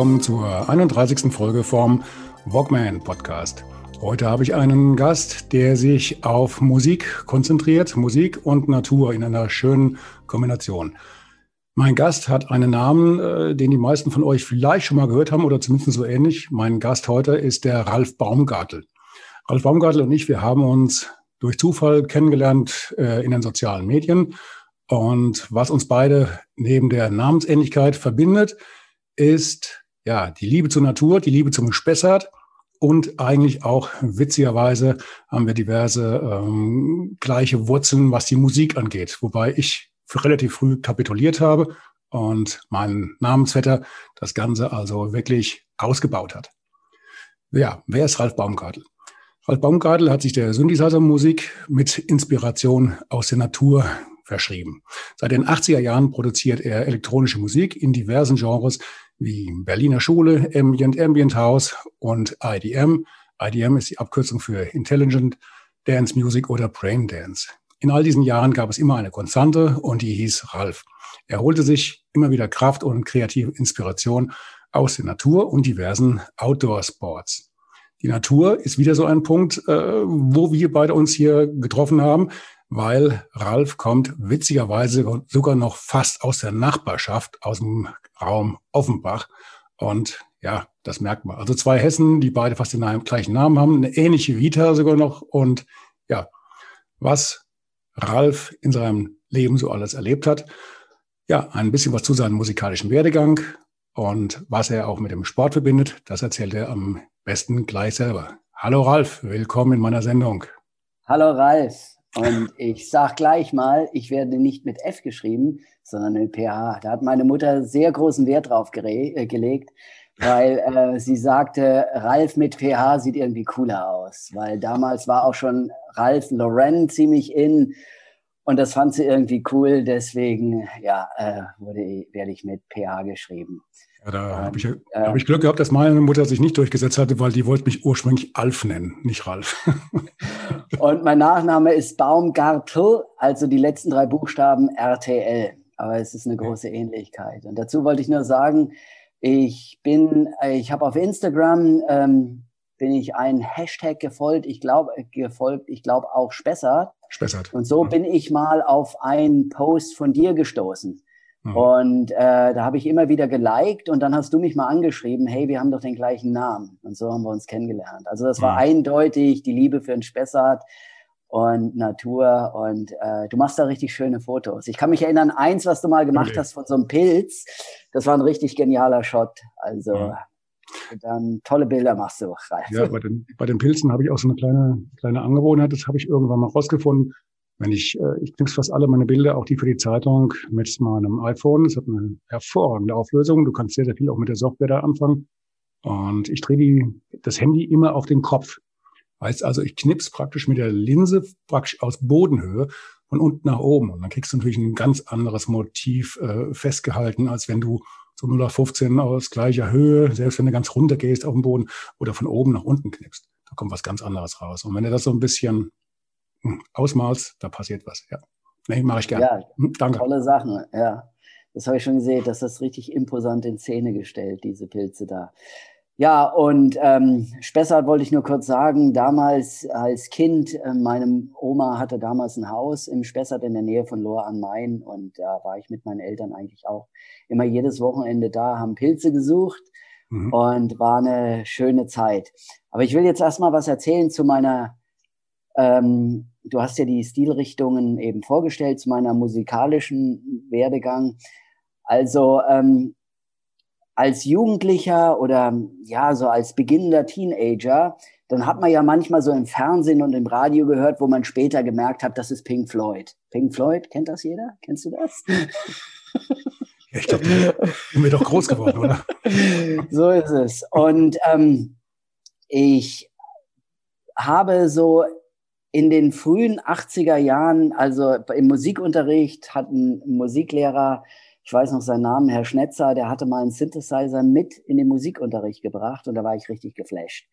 Willkommen zur 31. Folge vom Walkman Podcast. Heute habe ich einen Gast, der sich auf Musik konzentriert, Musik und Natur in einer schönen Kombination. Mein Gast hat einen Namen, äh, den die meisten von euch vielleicht schon mal gehört haben oder zumindest so ähnlich. Mein Gast heute ist der Ralf Baumgartel. Ralf Baumgartel und ich, wir haben uns durch Zufall kennengelernt äh, in den sozialen Medien. Und was uns beide neben der Namensähnlichkeit verbindet, ist ja, die Liebe zur Natur, die Liebe zum Spessart und eigentlich auch witzigerweise haben wir diverse ähm, gleiche Wurzeln, was die Musik angeht, wobei ich relativ früh kapituliert habe und mein Namensvetter das Ganze also wirklich ausgebaut hat. Ja, wer ist Ralf Baumgartel? Ralf Baumgartel hat sich der Synthesizer-Musik mit Inspiration aus der Natur verschrieben. Seit den 80er Jahren produziert er elektronische Musik in diversen Genres wie Berliner Schule, Ambient Ambient House und IDM. IDM ist die Abkürzung für Intelligent Dance Music oder Brain Dance. In all diesen Jahren gab es immer eine Konstante und die hieß Ralf. Er holte sich immer wieder Kraft und kreative Inspiration aus der Natur und diversen Outdoor-Sports. Die Natur ist wieder so ein Punkt, äh, wo wir beide uns hier getroffen haben, weil Ralf kommt witzigerweise sogar noch fast aus der Nachbarschaft, aus dem Raum Offenbach. Und ja, das merkt man. Also zwei Hessen, die beide fast den gleichen Namen haben, eine ähnliche Vita sogar noch. Und ja, was Ralf in seinem Leben so alles erlebt hat. Ja, ein bisschen was zu seinem musikalischen Werdegang und was er auch mit dem Sport verbindet, das erzählt er am besten gleich selber. Hallo Ralf, willkommen in meiner Sendung. Hallo Ralf, und ich sage gleich mal, ich werde nicht mit F geschrieben, sondern mit PH. Da hat meine Mutter sehr großen Wert drauf äh, gelegt, weil äh, sie sagte, Ralf mit PH sieht irgendwie cooler aus. Weil damals war auch schon Ralf Lauren ziemlich in. Und das fand sie irgendwie cool. Deswegen ja, äh, wurde, werde ich mit PH geschrieben. Ja, da habe ich, äh, hab ich Glück gehabt, dass meine Mutter sich nicht durchgesetzt hatte, weil die wollte mich ursprünglich Alf nennen, nicht Ralf. Und mein Nachname ist Baumgartel, also die letzten drei Buchstaben RTL. Aber es ist eine große Ähnlichkeit. Und dazu wollte ich nur sagen, ich bin, ich habe auf Instagram ähm, bin ich ein Hashtag gefolgt. Ich glaube gefolgt. Ich glaube auch Spessart. Spessart. Und so bin ich mal auf einen Post von dir gestoßen. Mhm. Und äh, da habe ich immer wieder geliked und dann hast du mich mal angeschrieben, hey, wir haben doch den gleichen Namen. Und so haben wir uns kennengelernt. Also das war mhm. eindeutig die Liebe für den Spessart und Natur und äh, du machst da richtig schöne Fotos. Ich kann mich erinnern, eins, was du mal gemacht okay. hast von so einem Pilz, das war ein richtig genialer Shot. Also ja. dann tolle Bilder machst du, Ralf. Ja, bei den, bei den Pilzen habe ich auch so eine kleine, kleine Angewohnheit, das habe ich irgendwann mal rausgefunden wenn ich, äh, ich nehme fast alle meine Bilder, auch die für die Zeitung, mit meinem iPhone. Es hat eine hervorragende Auflösung. Du kannst sehr, sehr viel auch mit der Software da anfangen. Und ich drehe die, das Handy immer auf den Kopf. Heißt also, ich knips praktisch mit der Linse praktisch aus Bodenhöhe von unten nach oben. Und dann kriegst du natürlich ein ganz anderes Motiv äh, festgehalten, als wenn du so 0 auf 15 aus gleicher Höhe, selbst wenn du ganz runter gehst auf den Boden oder von oben nach unten knippst. Da kommt was ganz anderes raus. Und wenn du das so ein bisschen hm, ausmalst, da passiert was. Ja, nee, mache ich gerne. Ja, hm, Danke. Tolle Sachen, ja. Das habe ich schon gesehen, das ist richtig imposant in Szene gestellt, diese Pilze da. Ja, und ähm, Spessart wollte ich nur kurz sagen, damals als Kind, äh, meine Oma hatte damals ein Haus im Spessart in der Nähe von Lohr am Main und da war ich mit meinen Eltern eigentlich auch immer jedes Wochenende da, haben Pilze gesucht mhm. und war eine schöne Zeit. Aber ich will jetzt erstmal was erzählen zu meiner, ähm, du hast ja die Stilrichtungen eben vorgestellt, zu meiner musikalischen Werdegang. Also ähm, als Jugendlicher oder ja, so als beginnender Teenager, dann hat man ja manchmal so im Fernsehen und im Radio gehört, wo man später gemerkt hat, das ist Pink Floyd. Pink Floyd, kennt das jeder? Kennst du das? Ja, ich glaube, sind wir doch groß geworden, oder? so ist es. Und ähm, ich habe so in den frühen 80er Jahren, also im Musikunterricht, hat ein Musiklehrer ich weiß noch seinen Namen, Herr Schnetzer, der hatte mal einen Synthesizer mit in den Musikunterricht gebracht und da war ich richtig geflasht.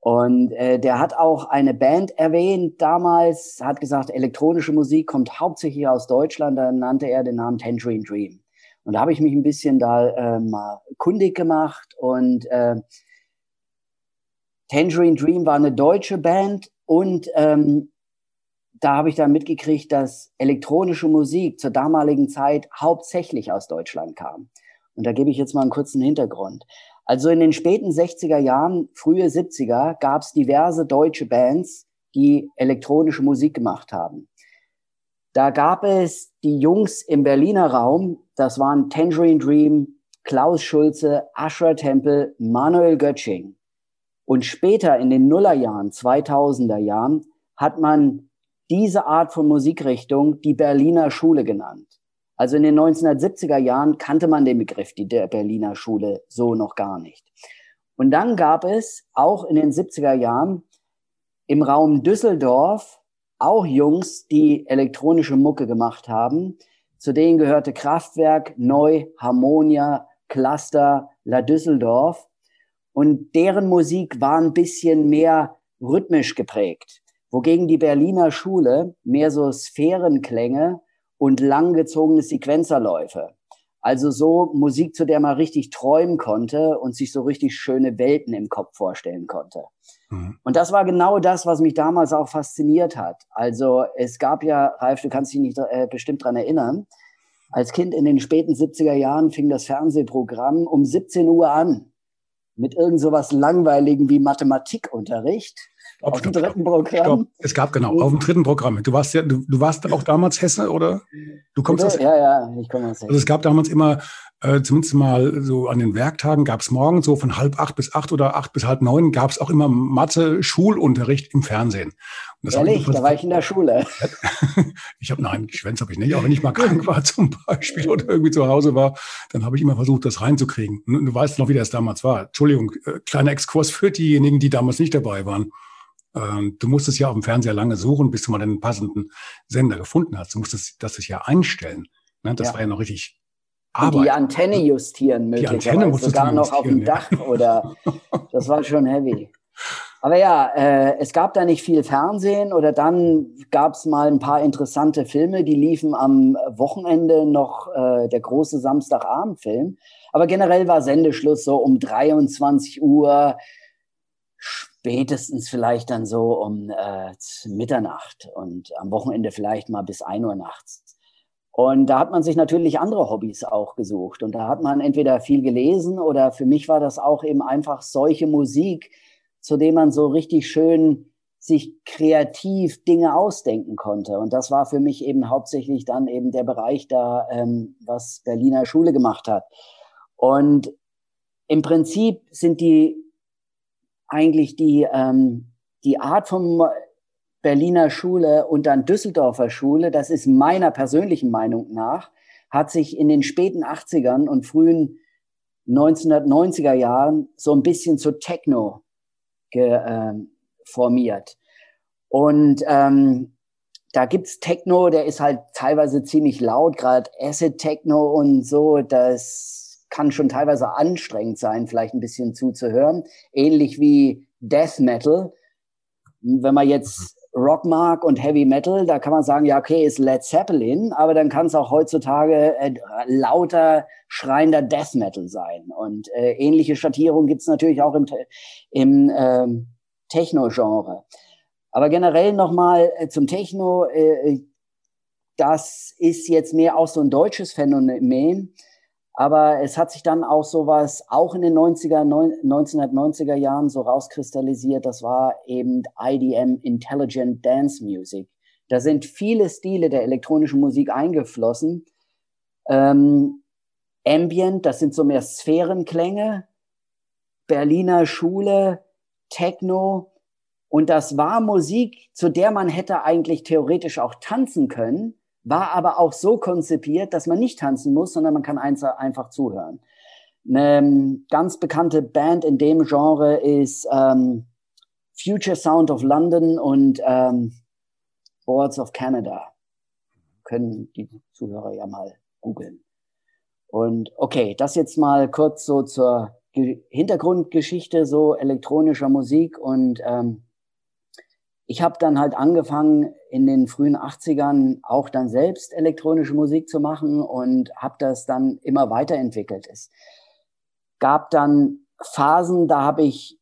Und äh, der hat auch eine Band erwähnt damals, hat gesagt, elektronische Musik kommt hauptsächlich aus Deutschland, dann nannte er den Namen Tangerine Dream. Und da habe ich mich ein bisschen da äh, mal kundig gemacht und äh, Tangerine Dream war eine deutsche Band und ähm, da habe ich dann mitgekriegt, dass elektronische Musik zur damaligen Zeit hauptsächlich aus Deutschland kam. Und da gebe ich jetzt mal einen kurzen Hintergrund. Also in den späten 60er Jahren, frühe 70er gab es diverse deutsche Bands, die elektronische Musik gemacht haben. Da gab es die Jungs im Berliner Raum, das waren Tangerine Dream, Klaus Schulze, Asher Tempel, Manuel Götsching. Und später in den Nullerjahren, 2000er Jahren, hat man diese Art von Musikrichtung die Berliner Schule genannt. Also in den 1970er Jahren kannte man den Begriff die der Berliner Schule so noch gar nicht. Und dann gab es auch in den 70er Jahren im Raum Düsseldorf auch Jungs, die elektronische Mucke gemacht haben. Zu denen gehörte Kraftwerk, Neu, Harmonia, Cluster, La Düsseldorf. Und deren Musik war ein bisschen mehr rhythmisch geprägt wogegen die Berliner Schule mehr so Sphärenklänge und langgezogene Sequenzerläufe. Also so Musik, zu der man richtig träumen konnte und sich so richtig schöne Welten im Kopf vorstellen konnte. Mhm. Und das war genau das, was mich damals auch fasziniert hat. Also es gab ja, Ralf, du kannst dich nicht äh, bestimmt dran erinnern, als Kind in den späten 70er Jahren fing das Fernsehprogramm um 17 Uhr an mit irgend so was Langweiligen wie Mathematikunterricht Stopp, auf dem dritten Programm. Stopp. Es gab genau, auf dem dritten Programm. Du warst ja, du, du warst auch damals Hesse, oder? Du kommst aus Ja, ja, ich komme aus Hesse. Also es gab damals immer, äh, zumindest mal so an den Werktagen, gab es morgens so von halb acht bis acht oder acht bis halb neun, gab es auch immer Mathe-Schulunterricht im Fernsehen. Ehrlich, da war ich in der Schule. ich habe, nein, Schwänz habe ich nicht, aber wenn ich mal krank war zum Beispiel oder irgendwie zu Hause war, dann habe ich immer versucht, das reinzukriegen. Du weißt noch, wie das damals war. Entschuldigung, äh, kleiner Exkurs für diejenigen, die damals nicht dabei waren. Ähm, du musstest ja auf dem Fernseher lange suchen, bis du mal den passenden Sender gefunden hast. Du musstest das ja einstellen. Ne? Das ja. war ja noch richtig Arbeit. Die Antenne justieren möglicherweise. Die Antenne sogar noch auf dem Dach oder das war schon heavy. Aber ja, äh, es gab da nicht viel Fernsehen oder dann gab es mal ein paar interessante Filme, die liefen am Wochenende noch äh, der große Samstagabendfilm. Aber generell war Sendeschluss so um 23 Uhr spätestens vielleicht dann so um äh, Mitternacht und am Wochenende vielleicht mal bis ein Uhr nachts. Und da hat man sich natürlich andere Hobbys auch gesucht. Und da hat man entweder viel gelesen oder für mich war das auch eben einfach solche Musik, zu dem man so richtig schön sich kreativ Dinge ausdenken konnte. Und das war für mich eben hauptsächlich dann eben der Bereich da, ähm, was Berliner Schule gemacht hat. Und im Prinzip sind die eigentlich die, ähm, die Art vom Berliner Schule und dann Düsseldorfer Schule, das ist meiner persönlichen Meinung nach, hat sich in den späten 80ern und frühen 1990er Jahren so ein bisschen zu Techno äh, formiert. Und ähm, da gibt's Techno, der ist halt teilweise ziemlich laut, gerade Acid Techno und so. Das kann schon teilweise anstrengend sein, vielleicht ein bisschen zuzuhören. Ähnlich wie Death Metal. Wenn man jetzt Rock mag und Heavy Metal, da kann man sagen, ja, okay, ist Led Zeppelin, aber dann kann es auch heutzutage äh, lauter, schreiender Death Metal sein. Und äh, ähnliche Schattierungen gibt es natürlich auch im, im ähm, Techno-Genre. Aber generell nochmal äh, zum Techno, äh, das ist jetzt mehr auch so ein deutsches Phänomen. Aber es hat sich dann auch sowas auch in den 90er, 1990er Jahren so rauskristallisiert. Das war eben IDM, Intelligent Dance Music. Da sind viele Stile der elektronischen Musik eingeflossen. Ähm, Ambient, das sind so mehr Sphärenklänge. Berliner Schule, Techno. Und das war Musik, zu der man hätte eigentlich theoretisch auch tanzen können war aber auch so konzipiert, dass man nicht tanzen muss, sondern man kann einfach zuhören. Eine ähm, ganz bekannte Band in dem Genre ist ähm, Future Sound of London und ähm, Boards of Canada. Können die Zuhörer ja mal googeln. Und okay, das jetzt mal kurz so zur Hintergrundgeschichte so elektronischer Musik und ähm, ich habe dann halt angefangen, in den frühen 80ern auch dann selbst elektronische Musik zu machen und habe das dann immer weiterentwickelt. Es gab dann Phasen, da habe ich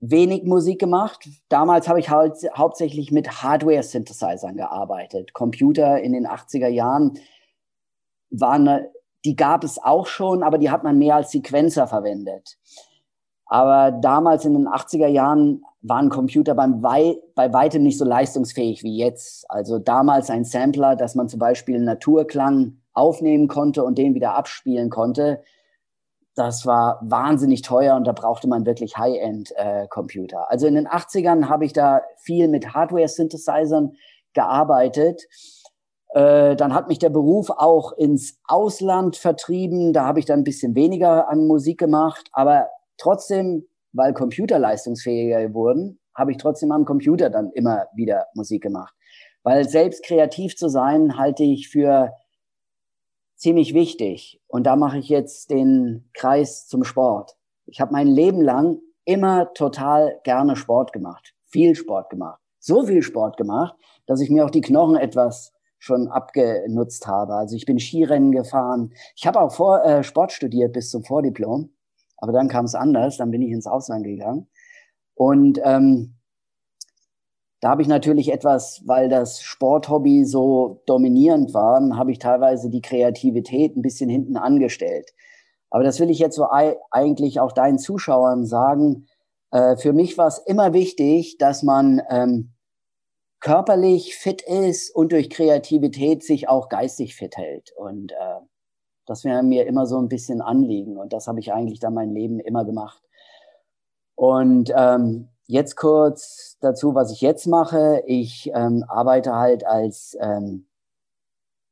wenig Musik gemacht. Damals habe ich halt hauptsächlich mit Hardware-Synthesizern gearbeitet. Computer in den 80er Jahren waren, die gab es auch schon, aber die hat man mehr als Sequenzer verwendet. Aber damals in den 80er Jahren waren Computer beim Wei bei weitem nicht so leistungsfähig wie jetzt. Also damals ein Sampler, dass man zum Beispiel einen Naturklang aufnehmen konnte und den wieder abspielen konnte. Das war wahnsinnig teuer und da brauchte man wirklich High-End-Computer. Äh, also in den 80ern habe ich da viel mit Hardware-Synthesizern gearbeitet. Äh, dann hat mich der Beruf auch ins Ausland vertrieben. Da habe ich dann ein bisschen weniger an Musik gemacht. Aber trotzdem weil Computer leistungsfähiger wurden, habe ich trotzdem am Computer dann immer wieder Musik gemacht. Weil selbst kreativ zu sein, halte ich für ziemlich wichtig. Und da mache ich jetzt den Kreis zum Sport. Ich habe mein Leben lang immer total gerne Sport gemacht. Viel Sport gemacht. So viel Sport gemacht, dass ich mir auch die Knochen etwas schon abgenutzt habe. Also ich bin Skirennen gefahren. Ich habe auch vor, äh, Sport studiert bis zum Vordiplom. Aber dann kam es anders, dann bin ich ins Ausland gegangen. Und ähm, da habe ich natürlich etwas, weil das Sporthobby so dominierend war, habe ich teilweise die Kreativität ein bisschen hinten angestellt. Aber das will ich jetzt so eigentlich auch deinen Zuschauern sagen. Äh, für mich war es immer wichtig, dass man ähm, körperlich fit ist und durch Kreativität sich auch geistig fit hält. Und äh, das wäre mir immer so ein bisschen Anliegen und das habe ich eigentlich dann mein Leben immer gemacht. Und ähm, jetzt kurz dazu, was ich jetzt mache. Ich ähm, arbeite halt als ähm,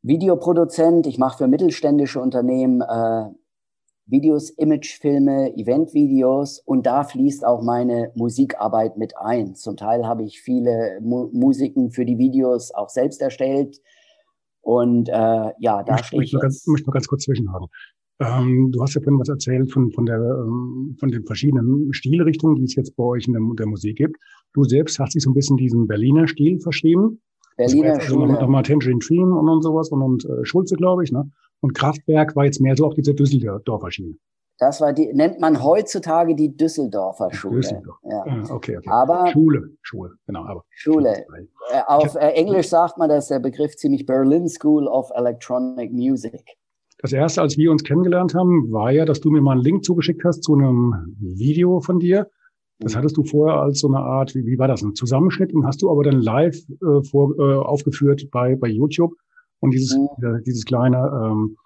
Videoproduzent. Ich mache für mittelständische Unternehmen äh, Videos, Imagefilme, Eventvideos und da fließt auch meine Musikarbeit mit ein. Zum Teil habe ich viele Mu Musiken für die Videos auch selbst erstellt. Und äh, ja, da stehe ich. Ich möchte noch ganz kurz zwischenhaken. Ähm, du hast ja vorhin was erzählt von, von, der, ähm, von den verschiedenen Stilrichtungen, die es jetzt bei euch in der, der Musik gibt. Du selbst hast dich so ein bisschen diesem Berliner Stil verschrieben. Berliner Stil. Also nochmal Tangerine Dream und, und sowas und, und äh, Schulze, glaube ich. Ne? Und Kraftwerk war jetzt mehr so auf dieser Düsseldorfer Schiene. Das war die, nennt man heutzutage die Düsseldorfer Schule. Düsseldorf. Ja. Ah, okay, okay. Aber Schule, Schule, genau. Aber Schule. Äh, auf äh, Englisch sagt man, dass der Begriff ziemlich Berlin School of Electronic Music. Das erste, als wir uns kennengelernt haben, war ja, dass du mir mal einen Link zugeschickt hast zu einem Video von dir. Das mhm. hattest du vorher als so eine Art, wie, wie war das, ein Zusammenschnitt und hast du aber dann live äh, vor, äh, aufgeführt bei, bei YouTube. Und dieses, mhm. dieses kleine ähm,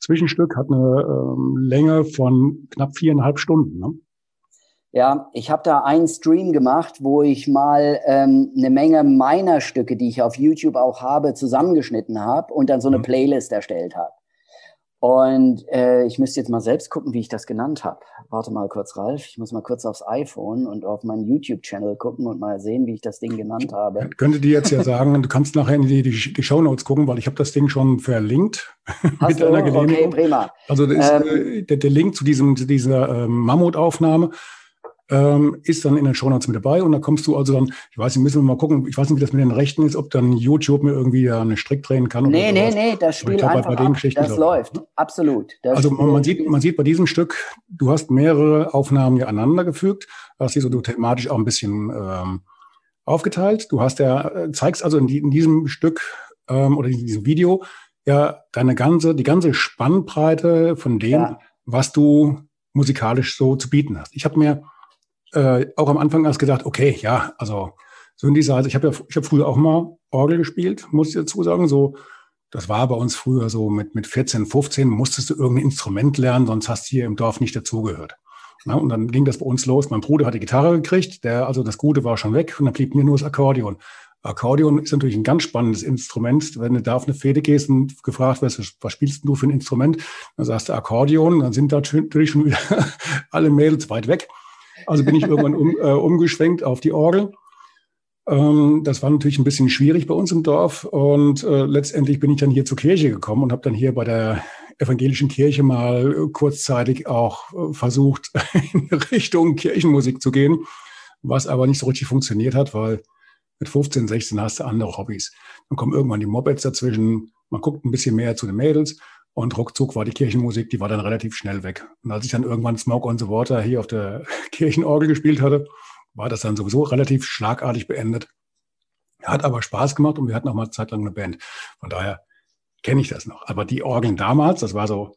Zwischenstück hat eine ähm, Länge von knapp viereinhalb Stunden. Ne? Ja, ich habe da einen Stream gemacht, wo ich mal ähm, eine Menge meiner Stücke, die ich auf YouTube auch habe, zusammengeschnitten habe und dann so eine mhm. Playlist erstellt habe. Und äh, ich müsste jetzt mal selbst gucken, wie ich das genannt habe. Warte mal kurz, Ralf. Ich muss mal kurz aufs iPhone und auf meinen YouTube-Channel gucken und mal sehen, wie ich das Ding genannt habe. Ich könnte dir jetzt ja sagen, du kannst nachher in die, die, die Show Notes gucken, weil ich habe das Ding schon verlinkt. Hast mit du? Einer okay, prima. Also ist, ähm, äh, der, der, Link zu, diesem, zu dieser äh, Mammutaufnahme ähm, ist dann in den Shownotes mit dabei und da kommst du also dann, ich weiß nicht, müssen wir mal gucken, ich weiß nicht, wie das mit den Rechten ist, ob dann YouTube mir irgendwie einen Strick drehen kann. Oder nee, nee, nee, das spielt glaub, einfach ab, das läuft, absolut. Das also man, man, sieht, man sieht bei diesem Stück, du hast mehrere Aufnahmen ja aneinander gefügt, hast die so thematisch auch ein bisschen ähm, aufgeteilt. Du hast ja, äh, zeigst also in, die, in diesem Stück ähm, oder in diesem Video ja deine ganze, die ganze Spannbreite von dem, ja. was du musikalisch so zu bieten hast. Ich habe mir äh, auch am Anfang erst gedacht, okay, ja, also Synthesizer, ich habe ja, ich habe früher auch mal Orgel gespielt, muss ich dazu sagen, so, das war bei uns früher so mit, mit 14, 15 musstest du irgendein Instrument lernen, sonst hast du hier im Dorf nicht dazugehört. Na, und dann ging das bei uns los. Mein Bruder hat die Gitarre gekriegt, der, also das Gute war schon weg und dann blieb mir nur das Akkordeon. Akkordeon ist natürlich ein ganz spannendes Instrument. Wenn du da auf eine Fede gehst und gefragt wirst, was spielst du für ein Instrument? Dann sagst du Akkordeon, dann sind da natürlich schon wieder alle Mädels weit weg. Also bin ich irgendwann um, äh, umgeschwenkt auf die Orgel. Ähm, das war natürlich ein bisschen schwierig bei uns im Dorf und äh, letztendlich bin ich dann hier zur Kirche gekommen und habe dann hier bei der evangelischen Kirche mal kurzzeitig auch äh, versucht, in Richtung Kirchenmusik zu gehen, was aber nicht so richtig funktioniert hat, weil mit 15, 16 hast du andere Hobbys. Dann kommen irgendwann die Mopeds dazwischen, man guckt ein bisschen mehr zu den Mädels und ruckzuck war die Kirchenmusik, die war dann relativ schnell weg. Und als ich dann irgendwann Smoke on the Water hier auf der Kirchenorgel gespielt hatte, war das dann sowieso relativ schlagartig beendet. Hat aber Spaß gemacht und wir hatten auch mal Zeit lang eine Band. Von daher kenne ich das noch. Aber die Orgeln damals, das war so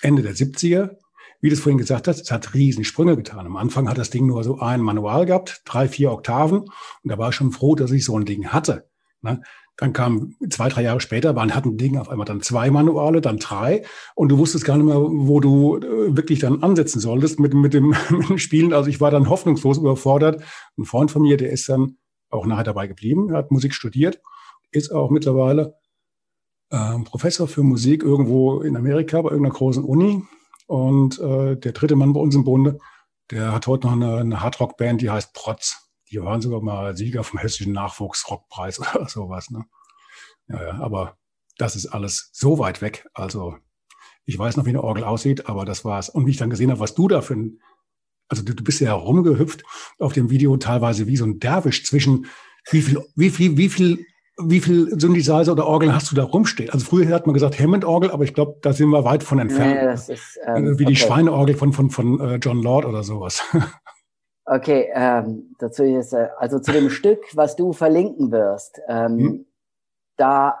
Ende der 70er, wie du es vorhin gesagt hast, es hat riesen Sprünge getan. Am Anfang hat das Ding nur so ein Manual gehabt, drei, vier Oktaven. Und da war ich schon froh, dass ich so ein Ding hatte. Ne? Dann kam zwei, drei Jahre später, waren, hatten Ding auf einmal dann zwei Manuale, dann drei. Und du wusstest gar nicht mehr, wo du äh, wirklich dann ansetzen solltest mit, mit, dem, mit dem Spielen. Also ich war dann hoffnungslos überfordert. Ein Freund von mir, der ist dann auch nachher dabei geblieben, hat Musik studiert, ist auch mittlerweile ähm, Professor für Musik irgendwo in Amerika bei irgendeiner großen Uni. Und äh, der dritte Mann bei uns im Bunde, der hat heute noch eine, eine Hardrock-Band, die heißt Protz. Die waren sogar mal Sieger vom hessischen Nachwuchsrockpreis oder sowas. Ne? Ja, ja, aber das ist alles so weit weg. Also ich weiß noch, wie eine Orgel aussieht, aber das war's. Und wie ich dann gesehen habe, was du da für ein, also du, du bist ja rumgehüpft auf dem Video teilweise wie so ein Derwisch zwischen wie viel, wie viel, wie viel wie viel Synthesizer oder Orgeln hast du da rumstehen? Also früher hat man gesagt Hammond-Orgel, aber ich glaube, da sind wir weit von entfernt. Nee, ist, ähm, wie die okay. Schweineorgel von, von, von äh, John Lord oder sowas. Okay, ähm, dazu ist, äh, also zu dem Stück, was du verlinken wirst, ähm, hm. da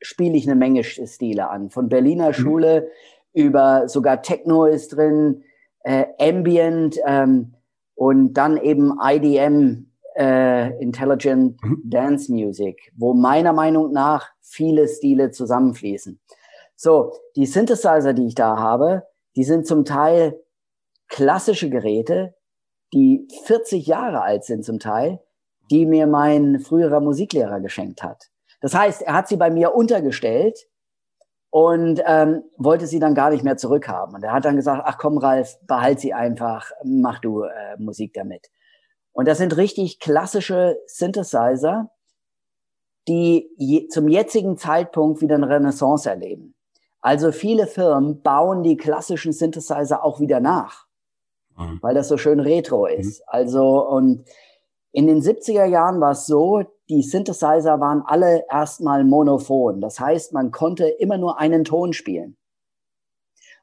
spiele ich eine Menge Stile an. Von Berliner hm. Schule über sogar Techno ist drin, äh, Ambient ähm, und dann eben IDM, äh, Intelligent mhm. Dance Music, wo meiner Meinung nach viele Stile zusammenfließen. So, die Synthesizer, die ich da habe, die sind zum Teil klassische Geräte, die 40 Jahre alt sind zum Teil, die mir mein früherer Musiklehrer geschenkt hat. Das heißt, er hat sie bei mir untergestellt und ähm, wollte sie dann gar nicht mehr zurückhaben. Und er hat dann gesagt, ach komm, Ralf, behalt sie einfach, mach du äh, Musik damit. Und das sind richtig klassische Synthesizer, die je, zum jetzigen Zeitpunkt wieder eine Renaissance erleben. Also viele Firmen bauen die klassischen Synthesizer auch wieder nach, mhm. weil das so schön retro mhm. ist. Mhm. Also und in den 70er Jahren war es so, die Synthesizer waren alle erstmal monophon. Das heißt, man konnte immer nur einen Ton spielen.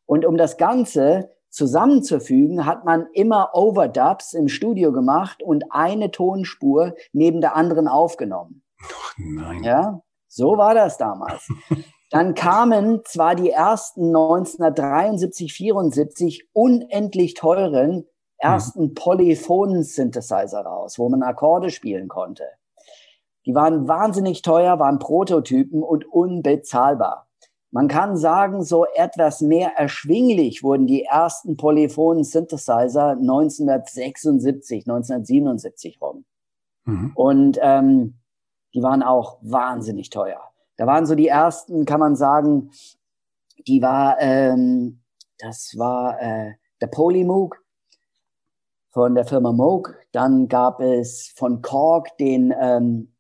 Und um das Ganze zusammenzufügen, hat man immer Overdubs im Studio gemacht und eine Tonspur neben der anderen aufgenommen. Ach nein. Ja, so war das damals. Dann kamen zwar die ersten 1973, 74 unendlich teuren ersten mhm. Polyphonen-Synthesizer raus, wo man Akkorde spielen konnte. Die waren wahnsinnig teuer, waren Prototypen und unbezahlbar. Man kann sagen, so etwas mehr erschwinglich wurden die ersten polyphonen Synthesizer 1976, 1977 rum. Mhm. Und ähm, die waren auch wahnsinnig teuer. Da waren so die ersten, kann man sagen, die war, ähm, das war äh, der Polymoog von der Firma Moog. Dann gab es von Korg den ähm,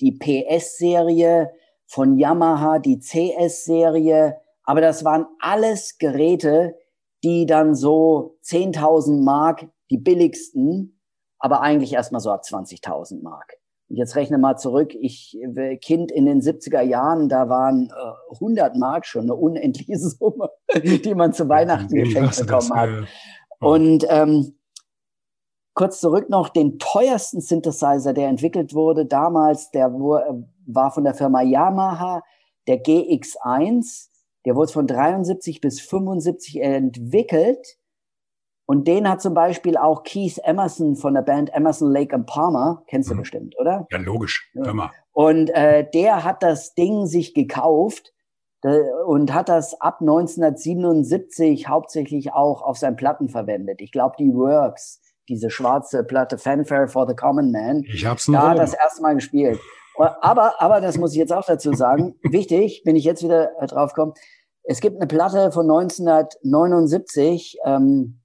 die PS-Serie von Yamaha die CS-Serie, aber das waren alles Geräte, die dann so 10.000 Mark die billigsten, aber eigentlich erstmal so ab 20.000 Mark. Jetzt rechne mal zurück, ich Kind in den 70er Jahren, da waren äh, 100 Mark schon eine unendliche Summe, die man zu Weihnachten geschenkt bekommen hat. Äh, Und ähm, kurz zurück noch, den teuersten Synthesizer, der entwickelt wurde damals, der war von der Firma Yamaha, der GX1. Der wurde von 73 bis 75 entwickelt und den hat zum Beispiel auch Keith Emerson von der Band Emerson Lake and Palmer, kennst du mhm. bestimmt, oder? Ja, logisch. Hör mal. Und äh, der hat das Ding sich gekauft äh, und hat das ab 1977 hauptsächlich auch auf seinen Platten verwendet. Ich glaube, die Works, diese schwarze Platte Fanfare for the Common Man, ich hab's da hat das erste Mal gespielt. Aber, aber das muss ich jetzt auch dazu sagen, wichtig, wenn ich jetzt wieder äh, drauf komme, es gibt eine Platte von 1979, ähm,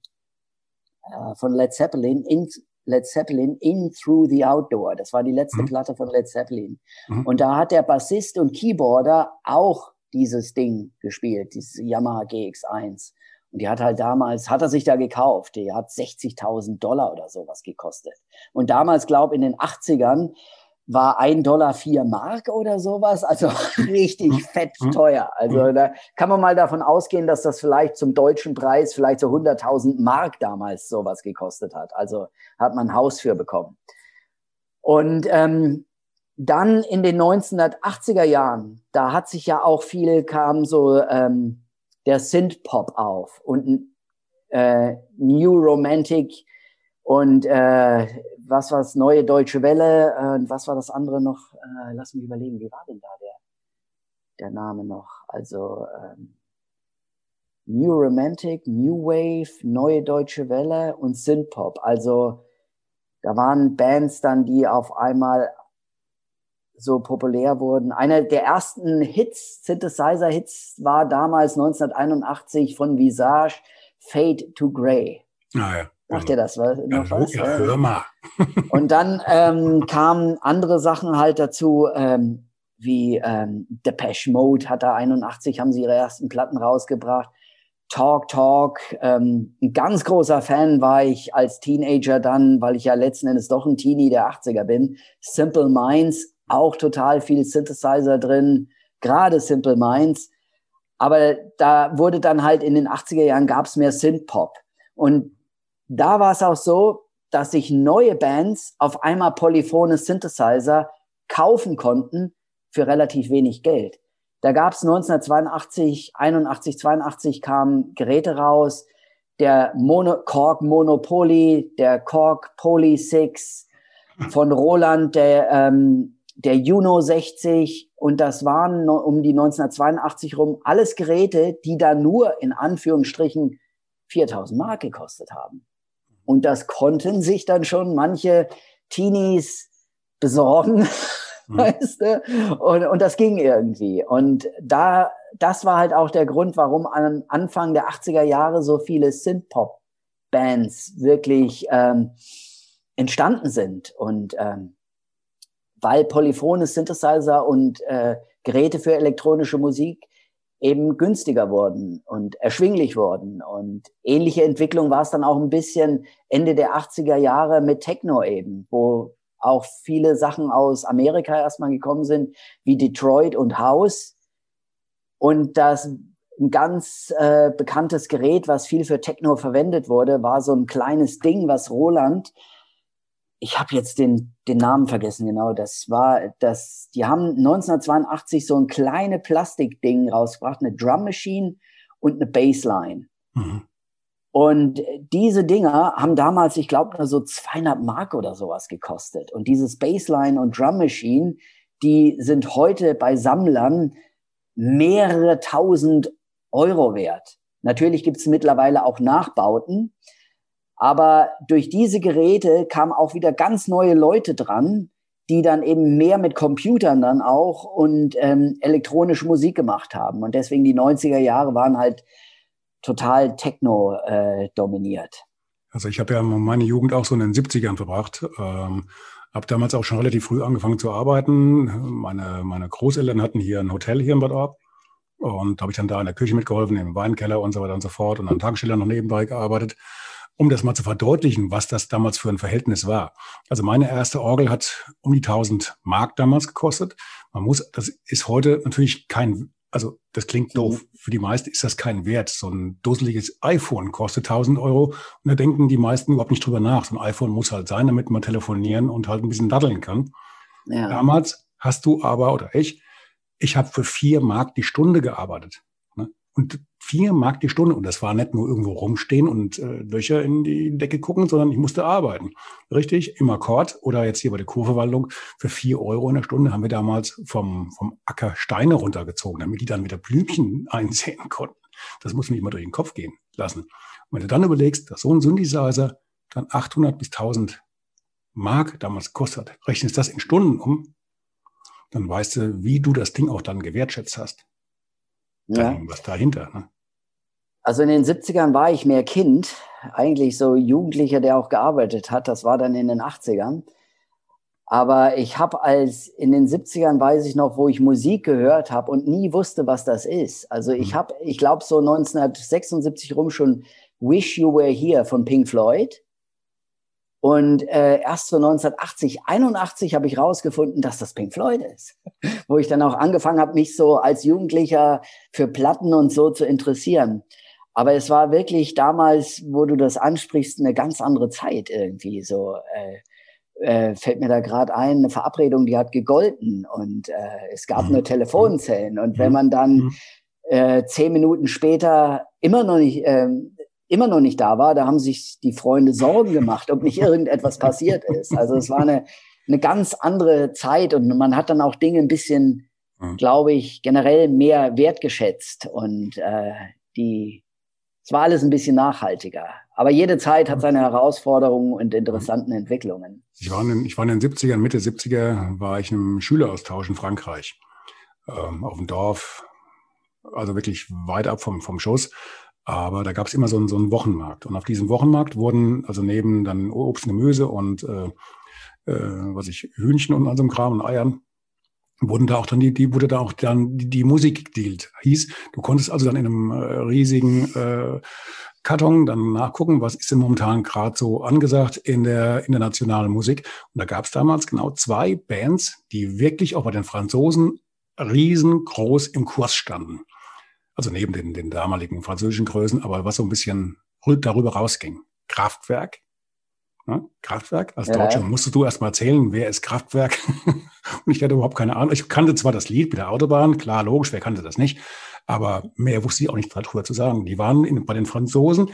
äh, von Led Zeppelin, in, Led Zeppelin, In Through the Outdoor. Das war die letzte mhm. Platte von Led Zeppelin. Mhm. Und da hat der Bassist und Keyboarder auch dieses Ding gespielt, dieses Yamaha GX1. Und die hat halt damals, hat er sich da gekauft. Die hat 60.000 Dollar oder sowas gekostet. Und damals, glaube in den 80ern, war ein Dollar vier Mark oder sowas, also richtig hm. fett hm. teuer. Also hm. da kann man mal davon ausgehen, dass das vielleicht zum deutschen Preis vielleicht so 100.000 Mark damals sowas gekostet hat. Also hat man ein Haus für bekommen. Und ähm, dann in den 1980er Jahren, da hat sich ja auch viel, kam so ähm, der Synth-Pop auf und äh, New Romantic und äh, was war das neue Deutsche Welle, äh, was war das andere noch? Äh, lass mich überlegen, wie war denn da der, der Name noch? Also ähm, New Romantic, New Wave, Neue Deutsche Welle und Synthpop. Also da waren Bands dann, die auf einmal so populär wurden. Einer der ersten Hits, Synthesizer-Hits, war damals 1981 von Visage, Fade to Grey. Ah, ja. Macht ihr das was, noch ja, was? Ja, hör mal. Und dann ähm, kamen andere Sachen halt dazu, ähm, wie ähm, Depeche Mode hat da 81, haben sie ihre ersten Platten rausgebracht. Talk Talk, ähm, ein ganz großer Fan war ich als Teenager dann, weil ich ja letzten Endes doch ein Teenie der 80er bin. Simple Minds, auch total viel Synthesizer drin, gerade Simple Minds. Aber da wurde dann halt in den 80er Jahren gab's mehr Synth-Pop. Und da war es auch so, dass sich neue Bands auf einmal polyphone Synthesizer kaufen konnten für relativ wenig Geld. Da gab es 1982, 81, 82 kamen Geräte raus, der Mono, Korg Monopoly, der Korg Poly 6 von Roland, der, ähm, der Juno 60 und das waren um die 1982 rum alles Geräte, die da nur in Anführungsstrichen 4000 Mark gekostet haben. Und das konnten sich dann schon manche Teenies besorgen, mhm. weißt du? Und, und das ging irgendwie. Und da, das war halt auch der Grund, warum an Anfang der 80er Jahre so viele Synthpop-Bands wirklich ähm, entstanden sind. Und ähm, weil polyphone Synthesizer und äh, Geräte für elektronische Musik eben günstiger wurden und erschwinglich wurden. Und ähnliche Entwicklung war es dann auch ein bisschen Ende der 80er Jahre mit Techno eben, wo auch viele Sachen aus Amerika erstmal gekommen sind, wie Detroit und House. Und das ein ganz äh, bekanntes Gerät, was viel für Techno verwendet wurde, war so ein kleines Ding, was Roland ich habe jetzt den, den Namen vergessen genau. Das war das, die haben 1982 so ein kleine Plastikding rausgebracht, eine Drum Machine und eine Bassline. Mhm. Und diese Dinger haben damals, ich glaube, nur so 200 Mark oder sowas gekostet. Und dieses Bassline und Drum Machine, die sind heute bei Sammlern mehrere tausend Euro wert. Natürlich gibt es mittlerweile auch Nachbauten. Aber durch diese Geräte kamen auch wieder ganz neue Leute dran, die dann eben mehr mit Computern dann auch und ähm, elektronische Musik gemacht haben. Und deswegen die 90er Jahre waren halt total Techno äh, dominiert. Also ich habe ja meine Jugend auch so in den 70ern verbracht. Ähm, habe damals auch schon relativ früh angefangen zu arbeiten. Meine, meine Großeltern hatten hier ein Hotel hier in Bad Orb. Und habe ich dann da in der Küche mitgeholfen, im Weinkeller und so weiter und so fort. Und an Tankstellen noch nebenbei gearbeitet. Um das mal zu verdeutlichen, was das damals für ein Verhältnis war. Also meine erste Orgel hat um die 1000 Mark damals gekostet. Man muss, das ist heute natürlich kein, also das klingt doof. Für die meisten ist das kein Wert. So ein dusseliges iPhone kostet 1000 Euro. Und da denken die meisten überhaupt nicht drüber nach. So ein iPhone muss halt sein, damit man telefonieren und halt ein bisschen daddeln kann. Ja. Damals hast du aber, oder ich, ich habe für vier Mark die Stunde gearbeitet. Und vier Mark die Stunde. Und das war nicht nur irgendwo rumstehen und äh, Löcher in die Decke gucken, sondern ich musste arbeiten. Richtig, im Akkord oder jetzt hier bei der Kurverwaltung für vier Euro in der Stunde haben wir damals vom, vom Acker Steine runtergezogen, damit die dann wieder Blümchen einsehen konnten. Das muss nicht immer durch den Kopf gehen lassen. Und wenn du dann überlegst, dass so ein Synthesizer dann 800 bis 1000 Mark damals kostet, rechnest das in Stunden um, dann weißt du, wie du das Ding auch dann gewertschätzt hast. Ja. was dahinter. Ne? Also in den 70ern war ich mehr Kind, eigentlich so Jugendlicher, der auch gearbeitet hat. Das war dann in den 80ern. Aber ich habe als in den 70ern weiß ich noch, wo ich Musik gehört habe und nie wusste, was das ist. Also ich mhm. habe, ich glaube so 1976 rum schon Wish You Were Here von Pink Floyd. Und äh, erst so 1980, 81 habe ich rausgefunden, dass das Pink Floyd ist. Wo ich dann auch angefangen habe, mich so als Jugendlicher für Platten und so zu interessieren. Aber es war wirklich damals, wo du das ansprichst, eine ganz andere Zeit irgendwie. So äh, äh, fällt mir da gerade ein, eine Verabredung, die hat gegolten und äh, es gab mhm. nur Telefonzellen. Und wenn mhm. man dann mhm. äh, zehn Minuten später immer noch nicht äh, immer noch nicht da war, da haben sich die Freunde Sorgen gemacht, ob nicht irgendetwas passiert ist. Also es war eine, eine ganz andere Zeit und man hat dann auch Dinge ein bisschen, glaube ich, generell mehr wertgeschätzt und äh, die es war alles ein bisschen nachhaltiger. Aber jede Zeit hat seine Herausforderungen und interessanten Entwicklungen. Ich war, in, ich war in den 70ern, Mitte 70er, war ich im Schüleraustausch in Frankreich. Ähm, auf dem Dorf, also wirklich weit ab vom, vom Schuss. Aber da gab es immer so einen, so einen Wochenmarkt. Und auf diesem Wochenmarkt wurden, also neben dann Obst, Gemüse und äh, äh, was ich, Hühnchen und an so einem Kram und Eiern, wurden da auch dann die, die wurde da auch dann die, die Musik gedealt. Hieß, du konntest also dann in einem äh, riesigen äh, Karton dann nachgucken, was ist denn momentan gerade so angesagt in der, in der nationalen Musik. Und da gab es damals genau zwei Bands, die wirklich auch bei den Franzosen riesengroß im Kurs standen. Also neben den, den damaligen französischen Größen, aber was so ein bisschen darüber rausging. Kraftwerk Ne? Kraftwerk. Als ja. Deutscher musstest du erst mal erzählen, wer ist Kraftwerk? und ich hatte überhaupt keine Ahnung. Ich kannte zwar das Lied mit der Autobahn, klar, logisch, wer kannte das nicht? Aber mehr wusste ich auch nicht darüber zu sagen. Die waren in, bei den Franzosen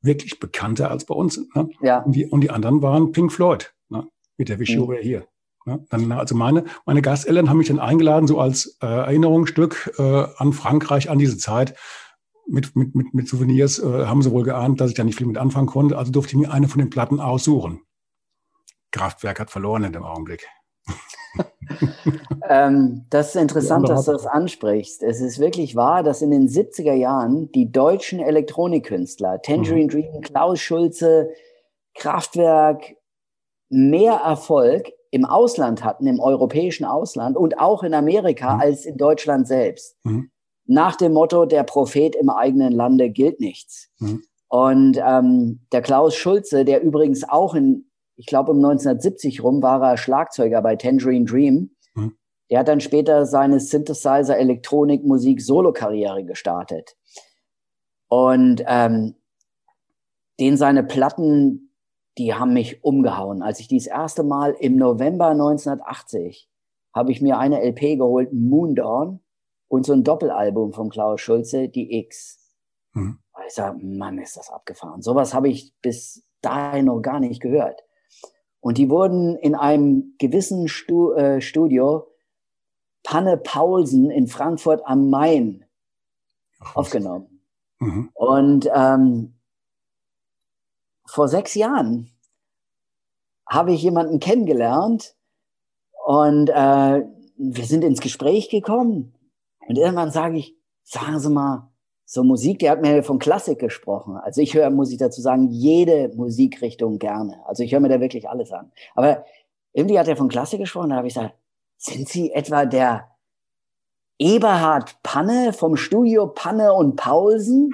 wirklich bekannter als bei uns. Ne? Ja. Und, die, und die anderen waren Pink Floyd ne? mit der Wish You Were Ne? Dann, also meine, meine Gasteltern haben mich dann eingeladen, so als äh, Erinnerungsstück äh, an Frankreich, an diese Zeit mit, mit, mit, mit Souvenirs äh, haben sie wohl geahnt, dass ich da nicht viel mit anfangen konnte. Also durfte ich mir eine von den Platten aussuchen. Kraftwerk hat verloren in dem Augenblick. ähm, das ist interessant, dass du das ansprichst. Es ist wirklich wahr, dass in den 70er Jahren die deutschen Elektronikkünstler, Tangerine mhm. Dream, Klaus Schulze, Kraftwerk, mehr Erfolg im Ausland hatten, im europäischen Ausland und auch in Amerika mhm. als in Deutschland selbst. Mhm nach dem Motto, der Prophet im eigenen Lande gilt nichts. Mhm. Und ähm, der Klaus Schulze, der übrigens auch in, ich glaube um 1970 rum, war er Schlagzeuger bei Tangerine Dream. Mhm. Der hat dann später seine Synthesizer, Elektronik, Musik, Solo-Karriere gestartet. Und ähm, den seine Platten, die haben mich umgehauen. Als ich dies erste Mal im November 1980 habe ich mir eine LP geholt, Moon Dawn und so ein Doppelalbum von Klaus Schulze, die X. Mhm. Ich sage, Mann, ist das abgefahren. Sowas habe ich bis dahin noch gar nicht gehört. Und die wurden in einem gewissen Stu äh, Studio Panne Paulsen in Frankfurt am Main Ach, aufgenommen. Mhm. Und ähm, vor sechs Jahren habe ich jemanden kennengelernt und äh, wir sind ins Gespräch gekommen. Und irgendwann sage ich, sagen Sie mal, so Musik, der hat mir von Klassik gesprochen. Also ich höre, muss ich dazu sagen, jede Musikrichtung gerne. Also ich höre mir da wirklich alles an. Aber irgendwie hat er von Klassik gesprochen, da habe ich gesagt, sind Sie etwa der Eberhard Panne vom Studio Panne und Paulsen?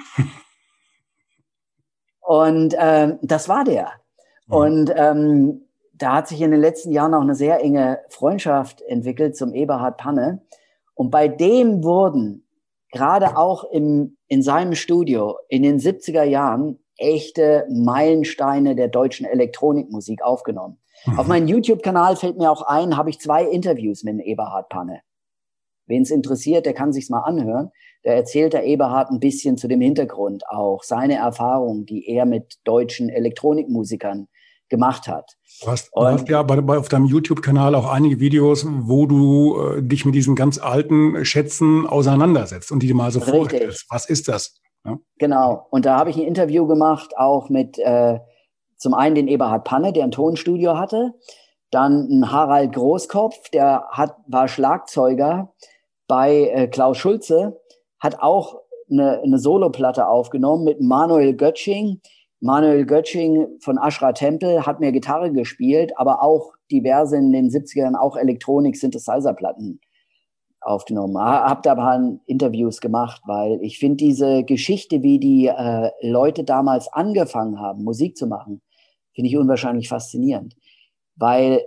Und ähm, das war der. Mhm. Und ähm, da hat sich in den letzten Jahren auch eine sehr enge Freundschaft entwickelt zum Eberhard Panne. Und bei dem wurden gerade auch im, in seinem Studio in den 70er Jahren echte Meilensteine der deutschen Elektronikmusik aufgenommen. Mhm. Auf meinem YouTube-Kanal fällt mir auch ein, habe ich zwei Interviews mit Eberhard Panne. Wen es interessiert, der kann sich's mal anhören. Da erzählt der Eberhard ein bisschen zu dem Hintergrund auch, seine Erfahrungen, die er mit deutschen Elektronikmusikern gemacht hat. Du hast, du hast ja bei, bei, auf deinem YouTube-Kanal auch einige Videos, wo du äh, dich mit diesen ganz alten Schätzen auseinandersetzt und die dir mal so Richtig. vorstellst. Was ist das? Ja? Genau. Und da habe ich ein Interview gemacht, auch mit äh, zum einen den Eberhard Panne, der ein Tonstudio hatte, dann ein Harald Großkopf, der hat, war Schlagzeuger bei äh, Klaus Schulze, hat auch eine, eine Soloplatte aufgenommen mit Manuel Götsching. Manuel Götsching von Ashra Tempel hat mehr Gitarre gespielt, aber auch diverse in den 70ern auch Elektronik-Synthesizer-Platten aufgenommen. Hab da mal Interviews gemacht, weil ich finde diese Geschichte, wie die äh, Leute damals angefangen haben, Musik zu machen, finde ich unwahrscheinlich faszinierend. Weil,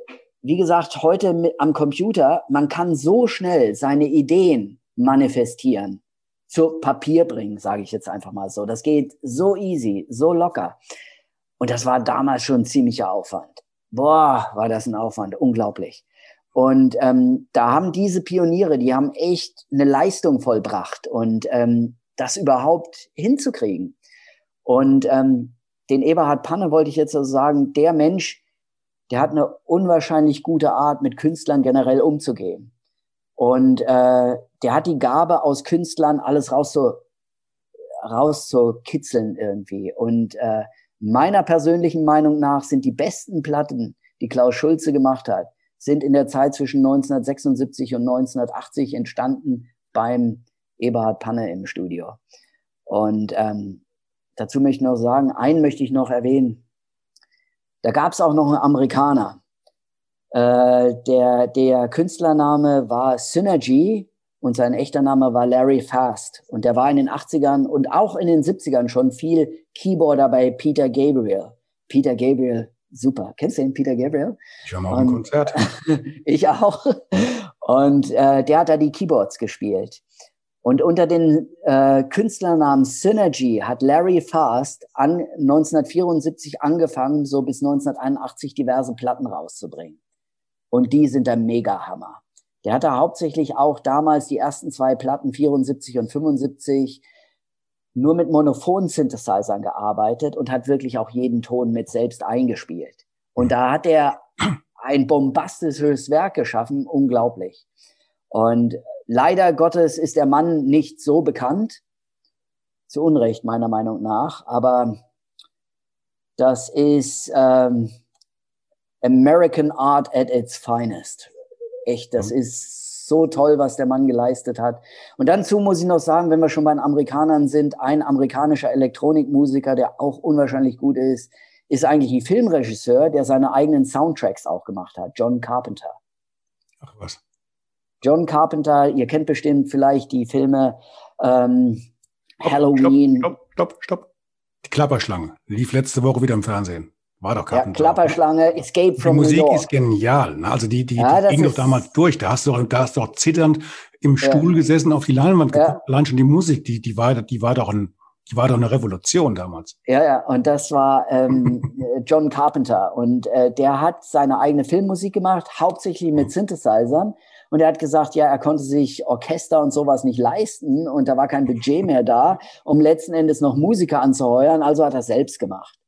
wie gesagt, heute mit, am Computer, man kann so schnell seine Ideen manifestieren, zu Papier bringen, sage ich jetzt einfach mal so. Das geht so easy, so locker. Und das war damals schon ein ziemlicher Aufwand. Boah, war das ein Aufwand, unglaublich. Und ähm, da haben diese Pioniere, die haben echt eine Leistung vollbracht und ähm, das überhaupt hinzukriegen. Und ähm, den Eberhard Panne wollte ich jetzt also sagen, der Mensch, der hat eine unwahrscheinlich gute Art, mit Künstlern generell umzugehen. Und äh, der hat die Gabe, aus Künstlern alles raus zu, rauszukitzeln irgendwie. Und äh, meiner persönlichen Meinung nach sind die besten Platten, die Klaus Schulze gemacht hat, sind in der Zeit zwischen 1976 und 1980 entstanden beim Eberhard Panne im Studio. Und ähm, dazu möchte ich noch sagen, einen möchte ich noch erwähnen. Da gab es auch noch einen Amerikaner. Äh, der, der Künstlername war Synergy und sein echter Name war Larry Fast. Und der war in den 80ern und auch in den 70ern schon viel Keyboarder bei Peter Gabriel. Peter Gabriel super. Kennst du den Peter Gabriel? Ich war mal einem Konzert. ich auch. Und äh, der hat da die Keyboards gespielt. Und unter den äh, Künstlernamen Synergy hat Larry Fast an 1974 angefangen, so bis 1981 diverse Platten rauszubringen. Und die sind der Mega-Hammer. Der hatte hauptsächlich auch damals die ersten zwei Platten, 74 und 75, nur mit Monophon-Synthesizern gearbeitet und hat wirklich auch jeden Ton mit selbst eingespielt. Und da hat er ein bombastisches Werk geschaffen, unglaublich. Und leider Gottes ist der Mann nicht so bekannt, zu Unrecht meiner Meinung nach, aber das ist ähm, American Art at its finest. Echt, das mhm. ist so toll, was der Mann geleistet hat. Und dazu muss ich noch sagen, wenn wir schon bei den Amerikanern sind, ein amerikanischer Elektronikmusiker, der auch unwahrscheinlich gut ist, ist eigentlich ein Filmregisseur, der seine eigenen Soundtracks auch gemacht hat, John Carpenter. Ach was. John Carpenter, ihr kennt bestimmt vielleicht die Filme ähm, stopp, Halloween. Stopp, stopp, stopp. Die Klapperschlange lief letzte Woche wieder im Fernsehen. War doch Carpenter. Ja, Klapperschlange, Escape from Die Musik ist genial. Ne? Also die, die, ja, die ging doch damals durch. Da hast du, da hast du auch zitternd im Stuhl ja. gesessen, auf die Leinwand ja. geguckt. Allein schon die Musik, die, die war, die war doch ein, die war doch eine Revolution damals. Ja, ja, und das war ähm, John Carpenter. Und äh, der hat seine eigene Filmmusik gemacht, hauptsächlich mit Synthesizern. Und er hat gesagt, ja, er konnte sich Orchester und sowas nicht leisten und da war kein Budget mehr da, um letzten Endes noch Musiker anzuheuern. Also hat er selbst gemacht.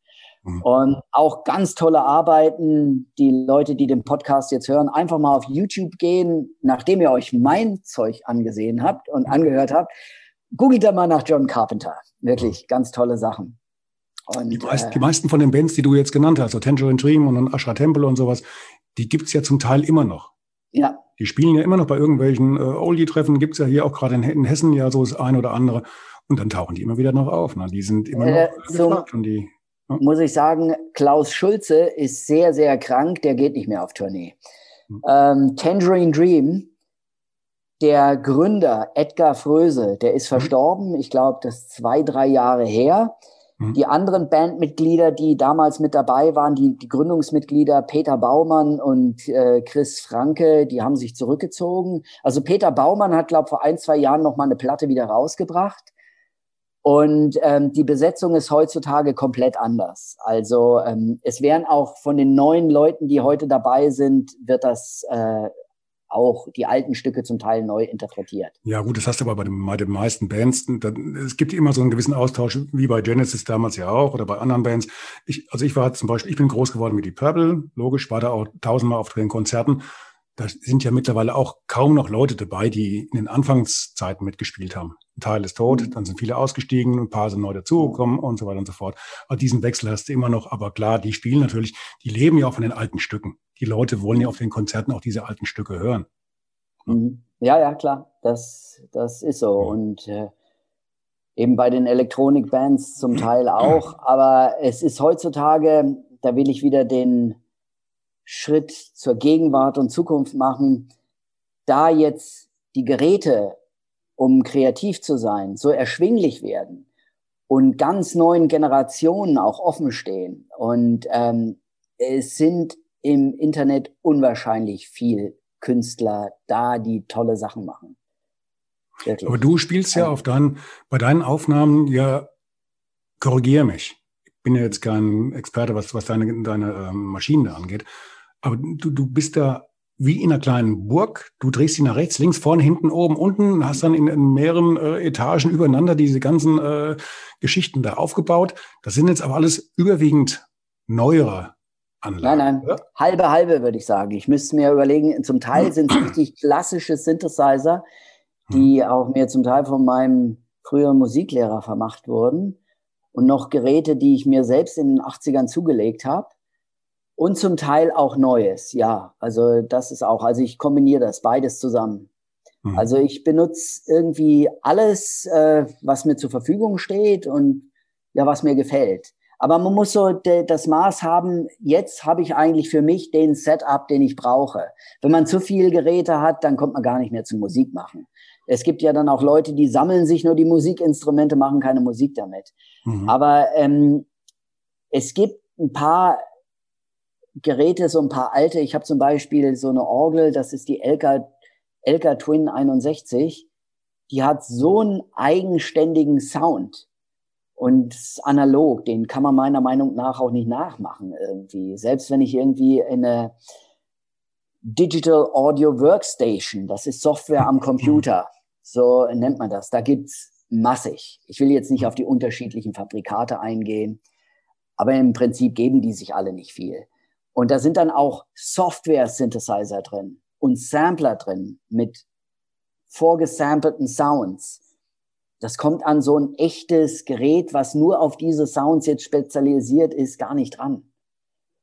Mhm. Und auch ganz tolle Arbeiten. Die Leute, die den Podcast jetzt hören, einfach mal auf YouTube gehen, nachdem ihr euch mein Zeug angesehen habt und angehört habt. Googelt da mal nach John Carpenter. Wirklich mhm. ganz tolle Sachen. Und, die, meisten, äh, die, meisten von den Bands, die du jetzt genannt hast, so Tangerine Dream und Ashra Temple und sowas, die gibt's ja zum Teil immer noch. Ja. Die spielen ja immer noch bei irgendwelchen äh, Oldie-Treffen, gibt's ja hier auch gerade in, in, Hessen ja so das ein oder andere. Und dann tauchen die immer wieder noch auf. Ne? Die sind immer äh, noch gefragt und die hm? muss ich sagen, Klaus Schulze ist sehr, sehr krank, der geht nicht mehr auf Tournee. Hm. Ähm, Tangerine Dream, der Gründer Edgar Fröse, der ist hm. verstorben, ich glaube, das ist zwei, drei Jahre her. Mhm. Die anderen Bandmitglieder, die damals mit dabei waren, die, die Gründungsmitglieder Peter Baumann und äh, Chris Franke, die haben sich zurückgezogen. Also Peter Baumann hat, glaube vor ein, zwei Jahren noch mal eine Platte wieder rausgebracht. Und ähm, die Besetzung ist heutzutage komplett anders. Also ähm, es werden auch von den neuen Leuten, die heute dabei sind, wird das äh, auch die alten Stücke zum Teil neu interpretiert. Ja, gut, das hast du aber bei den, bei den meisten Bands. es gibt immer so einen gewissen Austausch, wie bei Genesis damals ja auch oder bei anderen Bands. Ich, also ich war zum Beispiel, ich bin groß geworden mit die Purple, logisch, war da auch tausendmal auf den Konzerten. Da sind ja mittlerweile auch kaum noch Leute dabei, die in den Anfangszeiten mitgespielt haben. Ein Teil ist tot, mhm. dann sind viele ausgestiegen, ein paar sind neu dazugekommen und so weiter und so fort. Aber diesen Wechsel hast du immer noch. Aber klar, die spielen natürlich, die leben ja auch von den alten Stücken. Die Leute wollen ja auf den Konzerten auch diese alten Stücke hören. Mhm. Ja, ja, klar, das, das ist so. Mhm. Und äh, eben bei den Elektronikbands zum Teil auch. Aber es ist heutzutage, da will ich wieder den Schritt zur Gegenwart und Zukunft machen, da jetzt die Geräte, um kreativ zu sein, so erschwinglich werden und ganz neuen Generationen auch offen stehen. Und ähm, es sind im Internet unwahrscheinlich viel Künstler da, die tolle Sachen machen. Wirklich. Aber du spielst ja auf deinen, bei deinen Aufnahmen ja, korrigiere mich. Ich bin ja jetzt kein Experte, was, was deine, deine ähm, Maschinen da angeht. Aber du, du bist da wie in einer kleinen Burg. Du drehst sie nach rechts, links, vorne, hinten, oben, unten, hast dann in, in mehreren äh, Etagen übereinander diese ganzen äh, Geschichten da aufgebaut. Das sind jetzt aber alles überwiegend neuere Anlagen. Nein, nein, oder? halbe, halbe würde ich sagen. Ich müsste mir überlegen, zum Teil sind es richtig klassische Synthesizer, die hm. auch mir zum Teil von meinem früheren Musiklehrer vermacht wurden. Und noch Geräte, die ich mir selbst in den 80ern zugelegt habe. Und zum Teil auch Neues, ja. Also das ist auch, also ich kombiniere das beides zusammen. Mhm. Also ich benutze irgendwie alles, äh, was mir zur Verfügung steht und ja, was mir gefällt. Aber man muss so das Maß haben, jetzt habe ich eigentlich für mich den Setup, den ich brauche. Wenn man zu viele Geräte hat, dann kommt man gar nicht mehr zum Musik machen. Es gibt ja dann auch Leute, die sammeln sich nur die Musikinstrumente, machen keine Musik damit. Mhm. Aber ähm, es gibt ein paar Geräte, so ein paar alte. Ich habe zum Beispiel so eine Orgel, das ist die Elka, Elka Twin 61. Die hat so einen eigenständigen Sound und analog, den kann man meiner Meinung nach auch nicht nachmachen irgendwie. Selbst wenn ich irgendwie eine Digital Audio Workstation, das ist Software am Computer, so nennt man das, da gibt's massig. Ich will jetzt nicht auf die unterschiedlichen Fabrikate eingehen, aber im Prinzip geben die sich alle nicht viel. Und da sind dann auch Software-Synthesizer drin und Sampler drin mit vorgesampelten Sounds das kommt an so ein echtes Gerät, was nur auf diese Sounds jetzt spezialisiert ist, gar nicht dran.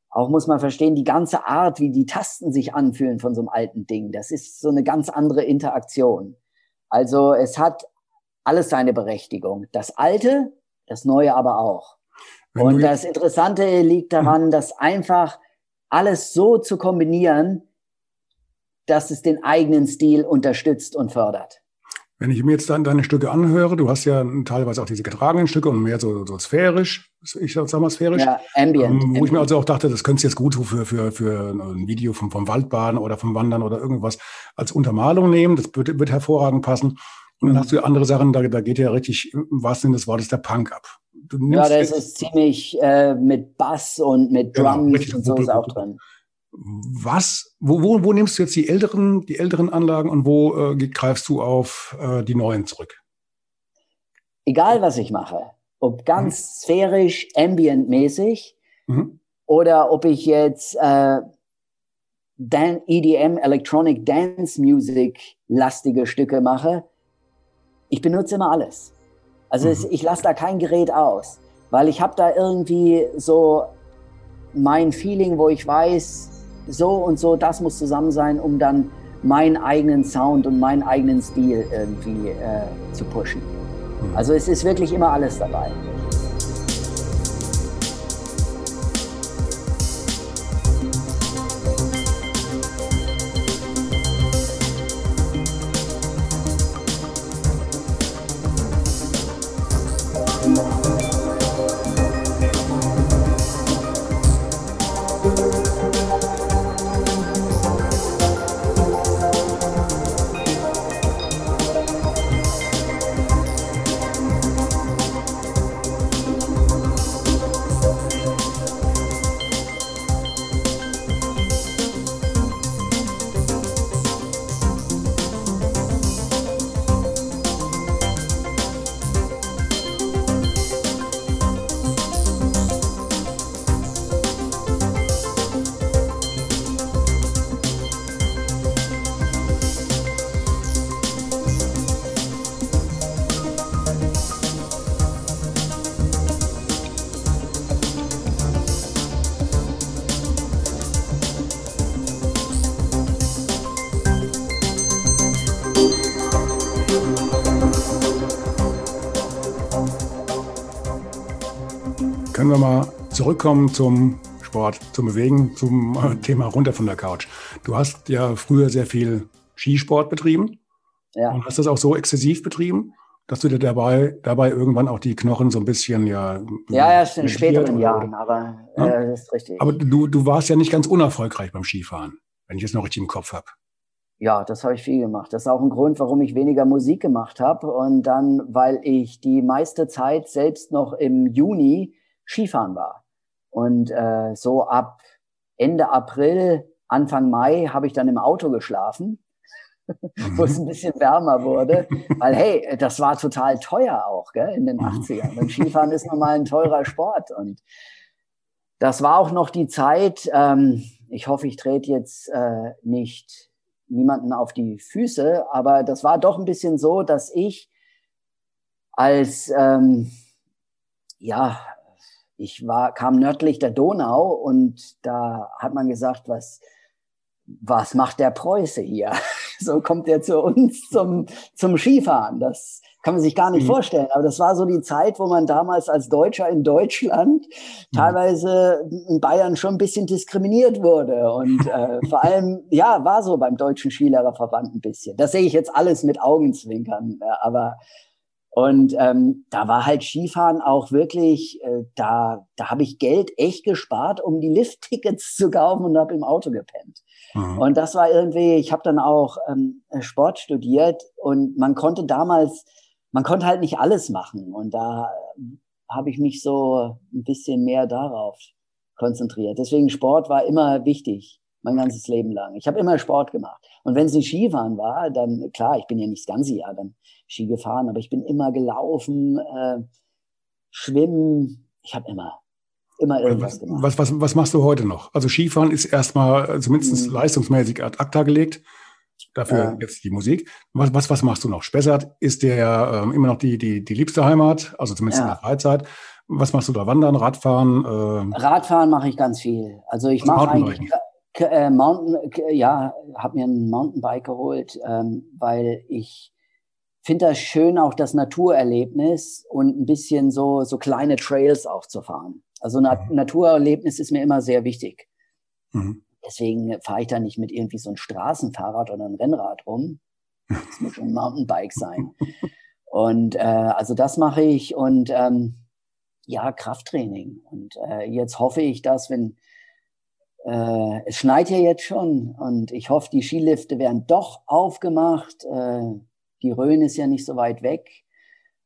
Auch muss man verstehen, die ganze Art, wie die Tasten sich anfühlen von so einem alten Ding, das ist so eine ganz andere Interaktion. Also es hat alles seine Berechtigung. Das Alte, das Neue aber auch. Und das Interessante liegt daran, dass einfach alles so zu kombinieren, dass es den eigenen Stil unterstützt und fördert. Wenn ich mir jetzt dann deine Stücke anhöre, du hast ja teilweise auch diese getragenen Stücke und mehr so, so sphärisch, ich sag mal sphärisch. Ja, ambient. Ähm, wo ambient. ich mir also auch dachte, das könntest du jetzt gut für, für, für ein Video vom, vom Waldbaden oder vom Wandern oder irgendwas als Untermalung nehmen. Das wird, wird hervorragend passen. Und dann hast du andere Sachen, da, da geht ja richtig, im wahrsten Sinne des Wortes, der Punk ab. Ja, das ist ziemlich äh, mit Bass und mit genau, Drums genau, und so ist auch drin was, wo, wo, wo nimmst du jetzt die älteren, die älteren Anlagen und wo äh, greifst du auf äh, die neuen zurück? Egal, was ich mache, ob ganz mhm. sphärisch, ambientmäßig mhm. oder ob ich jetzt äh, Dan EDM, Electronic Dance Music lastige Stücke mache, ich benutze immer alles. Also mhm. es, ich lasse da kein Gerät aus, weil ich habe da irgendwie so mein Feeling, wo ich weiß, so und so, das muss zusammen sein, um dann meinen eigenen Sound und meinen eigenen Stil irgendwie äh, zu pushen. Hm. Also es ist wirklich immer alles dabei. Wir mal zurückkommen zum Sport, zum Bewegen, zum äh, Thema runter von der Couch. Du hast ja früher sehr viel Skisport betrieben ja. und hast das auch so exzessiv betrieben, dass du dir dabei, dabei irgendwann auch die Knochen so ein bisschen ja. Ja, erst in späteren Jahren, aber ja? äh, das ist richtig. Aber du, du warst ja nicht ganz unerfolgreich beim Skifahren, wenn ich es noch richtig im Kopf habe. Ja, das habe ich viel gemacht. Das ist auch ein Grund, warum ich weniger Musik gemacht habe. Und dann, weil ich die meiste Zeit selbst noch im Juni Skifahren war. Und äh, so ab Ende April, Anfang Mai habe ich dann im Auto geschlafen, wo es ein bisschen wärmer wurde. Weil, hey, das war total teuer auch gell, in den 80ern. Und Skifahren ist nochmal ein teurer Sport. Und das war auch noch die Zeit, ähm, ich hoffe, ich trete jetzt äh, nicht niemanden auf die Füße, aber das war doch ein bisschen so, dass ich als ähm, ja ich war, kam nördlich der Donau und da hat man gesagt, was, was macht der Preuße hier? so kommt er zu uns zum, zum Skifahren. Das kann man sich gar nicht mhm. vorstellen. Aber das war so die Zeit, wo man damals als Deutscher in Deutschland mhm. teilweise in Bayern schon ein bisschen diskriminiert wurde. Und äh, vor allem, ja, war so beim Deutschen Skilehrerverband ein bisschen. Das sehe ich jetzt alles mit Augenzwinkern. Aber und ähm, da war halt Skifahren auch wirklich, äh, da, da habe ich Geld echt gespart, um die Lifttickets zu kaufen und habe im Auto gepennt. Mhm. Und das war irgendwie, ich habe dann auch ähm, Sport studiert und man konnte damals, man konnte halt nicht alles machen. Und da habe ich mich so ein bisschen mehr darauf konzentriert. Deswegen Sport war immer wichtig, mein ganzes Leben lang. Ich habe immer Sport gemacht. Und wenn es nicht Skifahren war, dann klar, ich bin ja nicht das ganze Jahr dann Ski gefahren, aber ich bin immer gelaufen, äh, schwimmen. Ich habe immer, immer irgendwas gemacht. Was, was, was machst du heute noch? Also Skifahren ist erstmal äh, zumindest mhm. leistungsmäßig ad acta gelegt. Dafür ja. jetzt die Musik. Was, was, was machst du noch? Spessart ist dir ja ähm, immer noch die, die, die liebste Heimat, also zumindest ja. in der Freizeit. Was machst du da? Wandern, Radfahren? Äh Radfahren mache ich ganz viel. Also ich also mache eigentlich äh, Mountain, ja, habe mir ein Mountainbike geholt, ähm, weil ich finde das schön, auch das Naturerlebnis und ein bisschen so, so kleine Trails auch zu fahren. Also Na mhm. Naturerlebnis ist mir immer sehr wichtig. Mhm. Deswegen fahre ich da nicht mit irgendwie so ein Straßenfahrrad oder ein Rennrad rum. Das muss schon ein Mountainbike sein. Und äh, also das mache ich und ähm, ja, Krafttraining. Und äh, jetzt hoffe ich, dass wenn äh, es schneit ja jetzt schon und ich hoffe, die Skilifte werden doch aufgemacht. Äh, die Rhön ist ja nicht so weit weg,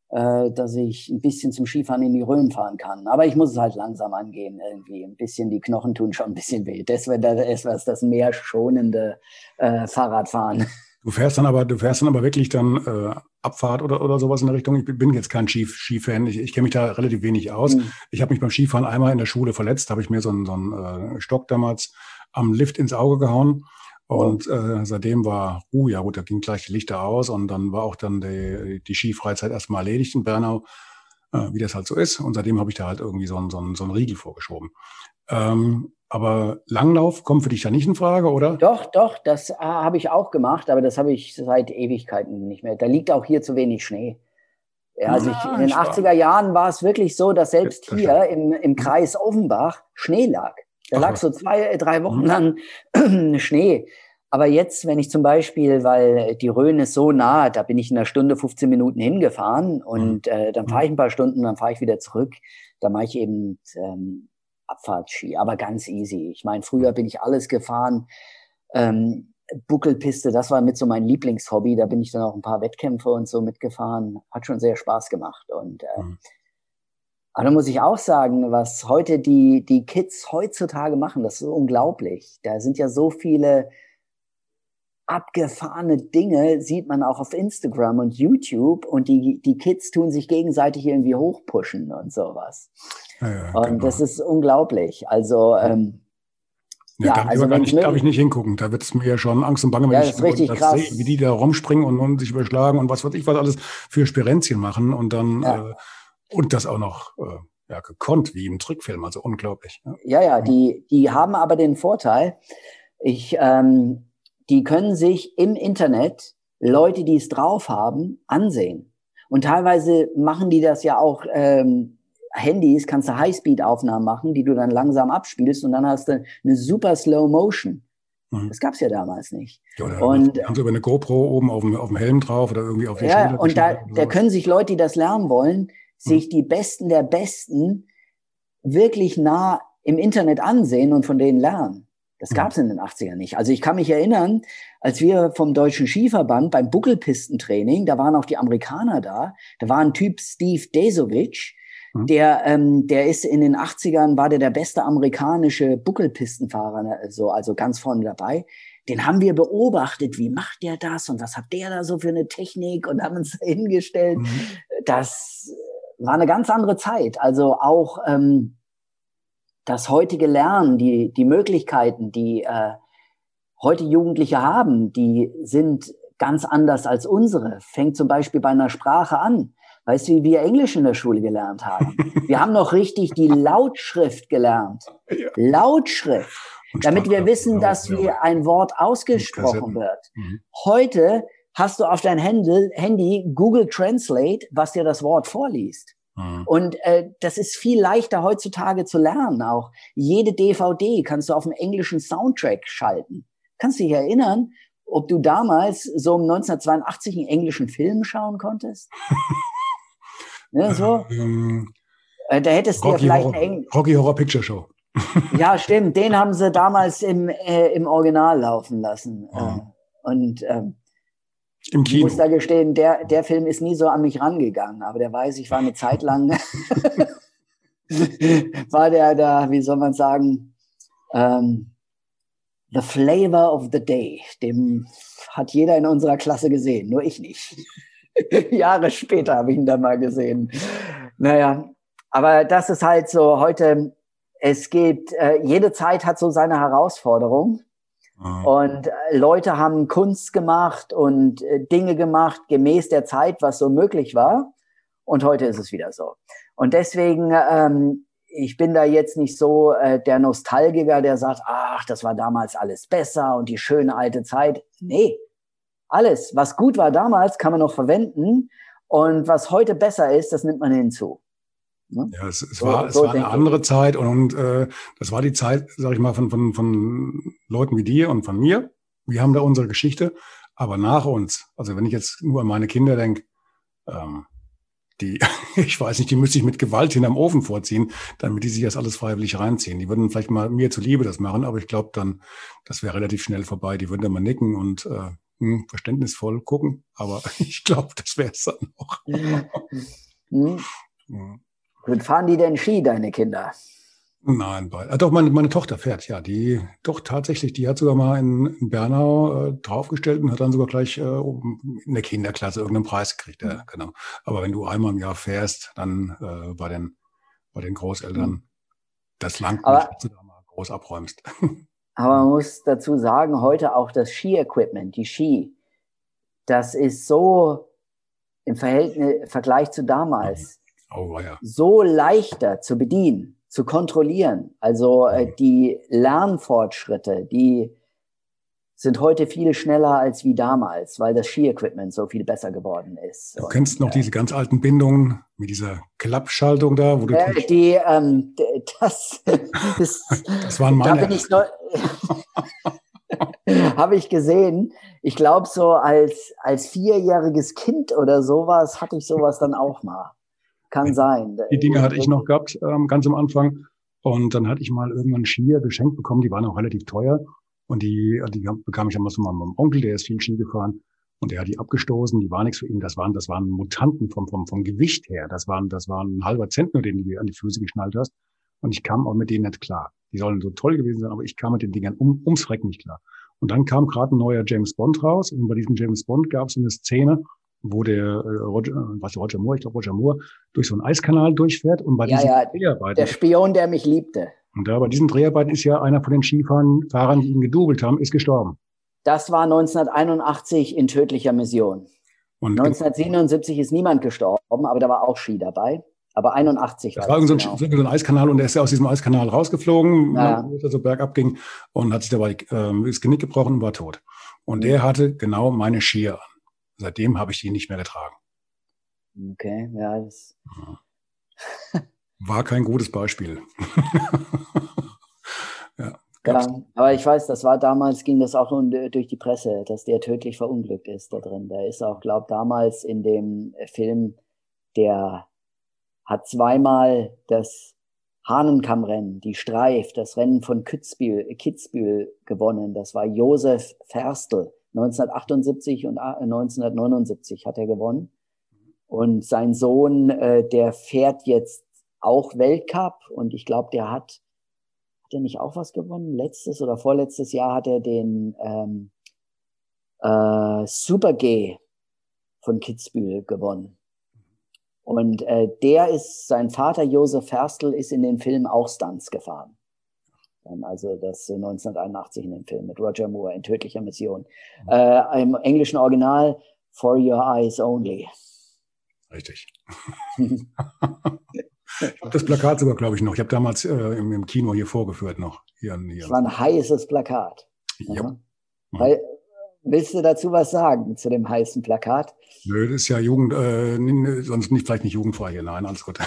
äh, dass ich ein bisschen zum Skifahren in die Rhön fahren kann. Aber ich muss es halt langsam angehen irgendwie. Ein bisschen, die Knochen tun schon ein bisschen weh. Das wäre etwas, das mehr schonende äh, Fahrradfahren. Du fährst dann aber, du fährst dann aber wirklich dann äh, Abfahrt oder, oder sowas in der Richtung. Ich bin jetzt kein Ski, Skifan, ich, ich kenne mich da relativ wenig aus. Mhm. Ich habe mich beim Skifahren einmal in der Schule verletzt, habe ich mir so einen, so einen äh, Stock damals am Lift ins Auge gehauen. Und äh, seitdem war, uh, ja gut, da ging gleich die Lichter aus und dann war auch dann die, die Skifreizeit erstmal erledigt in Bernau, äh, wie das halt so ist. Und seitdem habe ich da halt irgendwie so einen, so einen, so einen Riegel vorgeschoben. Ähm, aber Langlauf kommt für dich ja nicht in Frage, oder? Doch, doch, das äh, habe ich auch gemacht, aber das habe ich seit Ewigkeiten nicht mehr. Da liegt auch hier zu wenig Schnee. Ja, also ich, in den 80er Jahren war es wirklich so, dass selbst hier im, im Kreis Offenbach Schnee lag. Da lag so zwei, drei Wochen mhm. lang Schnee. Aber jetzt, wenn ich zum Beispiel, weil die Rhön ist so nah, da bin ich in einer Stunde 15 Minuten hingefahren und mhm. äh, dann fahre ich ein paar Stunden, dann fahre ich wieder zurück. Da mache ich eben ähm, Abfahrtski, aber ganz easy. Ich meine, früher bin ich alles gefahren. Ähm, Buckelpiste, das war mit so mein Lieblingshobby. Da bin ich dann auch ein paar Wettkämpfe und so mitgefahren. Hat schon sehr Spaß gemacht. Und äh, mhm. aber da muss ich auch sagen, was heute die, die Kids heutzutage machen, das ist unglaublich. Da sind ja so viele abgefahrene Dinge, sieht man auch auf Instagram und YouTube und die, die Kids tun sich gegenseitig irgendwie hochpushen und sowas. Ja, und genau. das ist unglaublich. Also, ähm, ja, ja, also gar nicht, darf ich nicht hingucken. Da wird es mir ja schon Angst und Bange, wenn ja, ich das, richtig das krass. sehe, wie die da rumspringen und, und, sich überschlagen und was weiß ich was alles für Spirenzien machen und dann ja. äh, und das auch noch äh, ja, gekonnt, wie im Trickfilm, also unglaublich. Ja, ja, ja die, die haben aber den Vorteil, ich, ähm, die können sich im Internet Leute, die es drauf haben, ansehen. Und teilweise machen die das ja auch ähm, Handys kannst du Highspeed-Aufnahmen machen, die du dann langsam abspielst und dann hast du eine super Slow Motion. Mhm. Das gab's ja damals nicht. Ja, und haben sie über eine GoPro oben auf dem, auf dem Helm drauf oder irgendwie auf die Ja, und da, da können sich Leute, die das lernen wollen, mhm. sich die Besten der Besten wirklich nah im Internet ansehen und von denen lernen. Das mhm. gab's in den 80ern nicht. Also ich kann mich erinnern, als wir vom Deutschen Skiverband beim Buckelpistentraining, da waren auch die Amerikaner da, da war ein Typ Steve Desovic, Mhm. Der, ähm, der ist in den 80ern, war der der beste amerikanische Buckelpistenfahrer, ne, so, also ganz vorne dabei. Den haben wir beobachtet, wie macht der das und was hat der da so für eine Technik und haben uns hingestellt. Mhm. Das war eine ganz andere Zeit. Also auch ähm, das heutige Lernen, die, die Möglichkeiten, die äh, heute Jugendliche haben, die sind ganz anders als unsere. Fängt zum Beispiel bei einer Sprache an. Weißt du, wie wir Englisch in der Schule gelernt haben? Wir haben noch richtig die Lautschrift gelernt. Ja. Lautschrift. damit wir wissen, dass ja. wie ein Wort ausgesprochen wird. Mhm. Heute hast du auf dein Handy Google Translate, was dir das Wort vorliest. Mhm. Und äh, das ist viel leichter heutzutage zu lernen auch. Jede DVD kannst du auf einen englischen Soundtrack schalten. Kannst du dich erinnern, ob du damals so um 1982 einen englischen Film schauen konntest? Ne, so. Ähm, äh, da hättest du ja vielleicht Horror, Eng Rocky Horror Picture Show. ja, stimmt. Den haben sie damals im, äh, im Original laufen lassen. Oh. und ähm, im Kino. Ich muss da gestehen, der, der Film ist nie so an mich rangegangen, aber der weiß, ich war eine Zeit lang, war der da, wie soll man sagen, ähm, The Flavor of the Day. Dem hat jeder in unserer Klasse gesehen, nur ich nicht. Jahre später habe ich ihn dann mal gesehen. Naja, aber das ist halt so heute, es geht, äh, jede Zeit hat so seine Herausforderung. Mhm. Und äh, Leute haben Kunst gemacht und äh, Dinge gemacht gemäß der Zeit, was so möglich war. Und heute ist es wieder so. Und deswegen, ähm, ich bin da jetzt nicht so äh, der Nostalgiker, der sagt, ach, das war damals alles besser und die schöne alte Zeit. Nee, alles, was gut war damals, kann man noch verwenden. Und was heute besser ist, das nimmt man hinzu. Ne? Ja, es, es so, war, es so war eine andere ich. Zeit und, und äh, das war die Zeit, sag ich mal, von, von, von Leuten wie dir und von mir. Wir haben da unsere Geschichte, aber nach uns, also wenn ich jetzt nur an meine Kinder denke, ähm, die, ich weiß nicht, die müsste ich mit Gewalt hinterm Ofen vorziehen, damit die sich das alles freiwillig reinziehen. Die würden vielleicht mal mir zuliebe das machen, aber ich glaube dann, das wäre relativ schnell vorbei. Die würden dann mal nicken und äh, hm, verständnisvoll gucken, aber ich glaube, das wäre es dann auch. hm. Hm. Fahren die denn Ski, deine Kinder? Nein, bei, äh, doch, meine, meine Tochter fährt, ja, die, doch tatsächlich, die hat sogar mal in, in Bernau äh, draufgestellt und hat dann sogar gleich äh, in der Kinderklasse irgendeinen Preis gekriegt, ja, genau. Aber wenn du einmal im Jahr fährst, dann äh, bei, den, bei den Großeltern, mhm. das langt nicht, dass du da mal groß abräumst. Aber man muss dazu sagen, heute auch das Ski-Equipment, die Ski, das ist so im Verhältnis, Vergleich zu damals oh, ja. so leichter zu bedienen, zu kontrollieren. Also äh, die Lernfortschritte, die sind heute viel schneller als wie damals, weil das Ski-Equipment so viel besser geworden ist. Du kennst noch äh, diese ganz alten Bindungen mit dieser Klappschaltung da, wo du äh, die, ähm, das, das, das waren meine. Da bin ich noch, habe ich gesehen. Ich glaube, so als, als vierjähriges Kind oder sowas hatte ich sowas dann auch mal. Kann sein. Die Dinge hatte ich noch gehabt, ähm, ganz am Anfang. Und dann hatte ich mal irgendwann Skier geschenkt bekommen, die waren auch relativ teuer. Und die, die bekam ich einmal von meinem Onkel, der ist viel Ski gefahren. Und er hat die abgestoßen, die war nichts für ihn. Das waren, das waren Mutanten vom, vom, vom Gewicht her. Das waren, das waren ein halber Zentner, den du an die Füße geschnallt hast. Und ich kam auch mit denen nicht klar. Die sollen so toll gewesen sein, aber ich kam mit den Dingern um, ums Freck nicht klar. Und dann kam gerade ein neuer James Bond raus. Und bei diesem James Bond gab es eine Szene, wo der äh, Roger, äh, was Roger Moore, ich glaube Roger Moore, durch so einen Eiskanal durchfährt. Und bei ja, diesen ja, Dreharbeiten, der Spion, der mich liebte. Und da bei diesen Dreharbeiten ist ja einer von den Skifahrern, die ihn gedoubelt haben, ist gestorben. Das war 1981 in tödlicher Mission. Und 1977 ist niemand gestorben, aber da war auch Ski dabei. Aber 81 das war. Das war genau. so ein Eiskanal und er ist ja aus diesem Eiskanal rausgeflogen, ja. Ne, wo er so bergab ging und hat sich dabei äh, das Genick gebrochen und war tot. Und mhm. der hatte genau meine Skier an. Seitdem habe ich die nicht mehr getragen. Okay, ja, das. Ja. War kein gutes Beispiel. ja, ja, aber ich weiß, das war damals, ging das auch durch die Presse, dass der tödlich verunglückt ist da drin. Der ist auch, glaube damals in dem Film, der hat zweimal das Hahnenkammrennen, die Streif, das Rennen von Kitzbühel, Kitzbühel gewonnen. Das war Josef Ferstl. 1978 und 1979 hat er gewonnen. Und sein Sohn, äh, der fährt jetzt auch Weltcup und ich glaube, der hat, hat er nicht auch was gewonnen? Letztes oder vorletztes Jahr hat er den ähm, äh, Super G von Kitzbühel gewonnen. Und äh, der ist, sein Vater Josef Ferstl ist in den Film auch Stunts gefahren. Also das 1981 in dem Film mit Roger Moore in tödlicher Mission. Mhm. Äh, Im englischen Original For Your Eyes Only. Richtig. ich habe das Plakat sogar, glaube ich, noch. Ich habe damals äh, im, im, Kino hier vorgeführt noch. Hier, hier. Das war ein heißes Plakat. Ja. Mhm. Weil, willst du dazu was sagen zu dem heißen Plakat? Nö, das ist ja Jugend, äh, sonst nicht, vielleicht nicht jugendfrei hier. Nein, alles gut.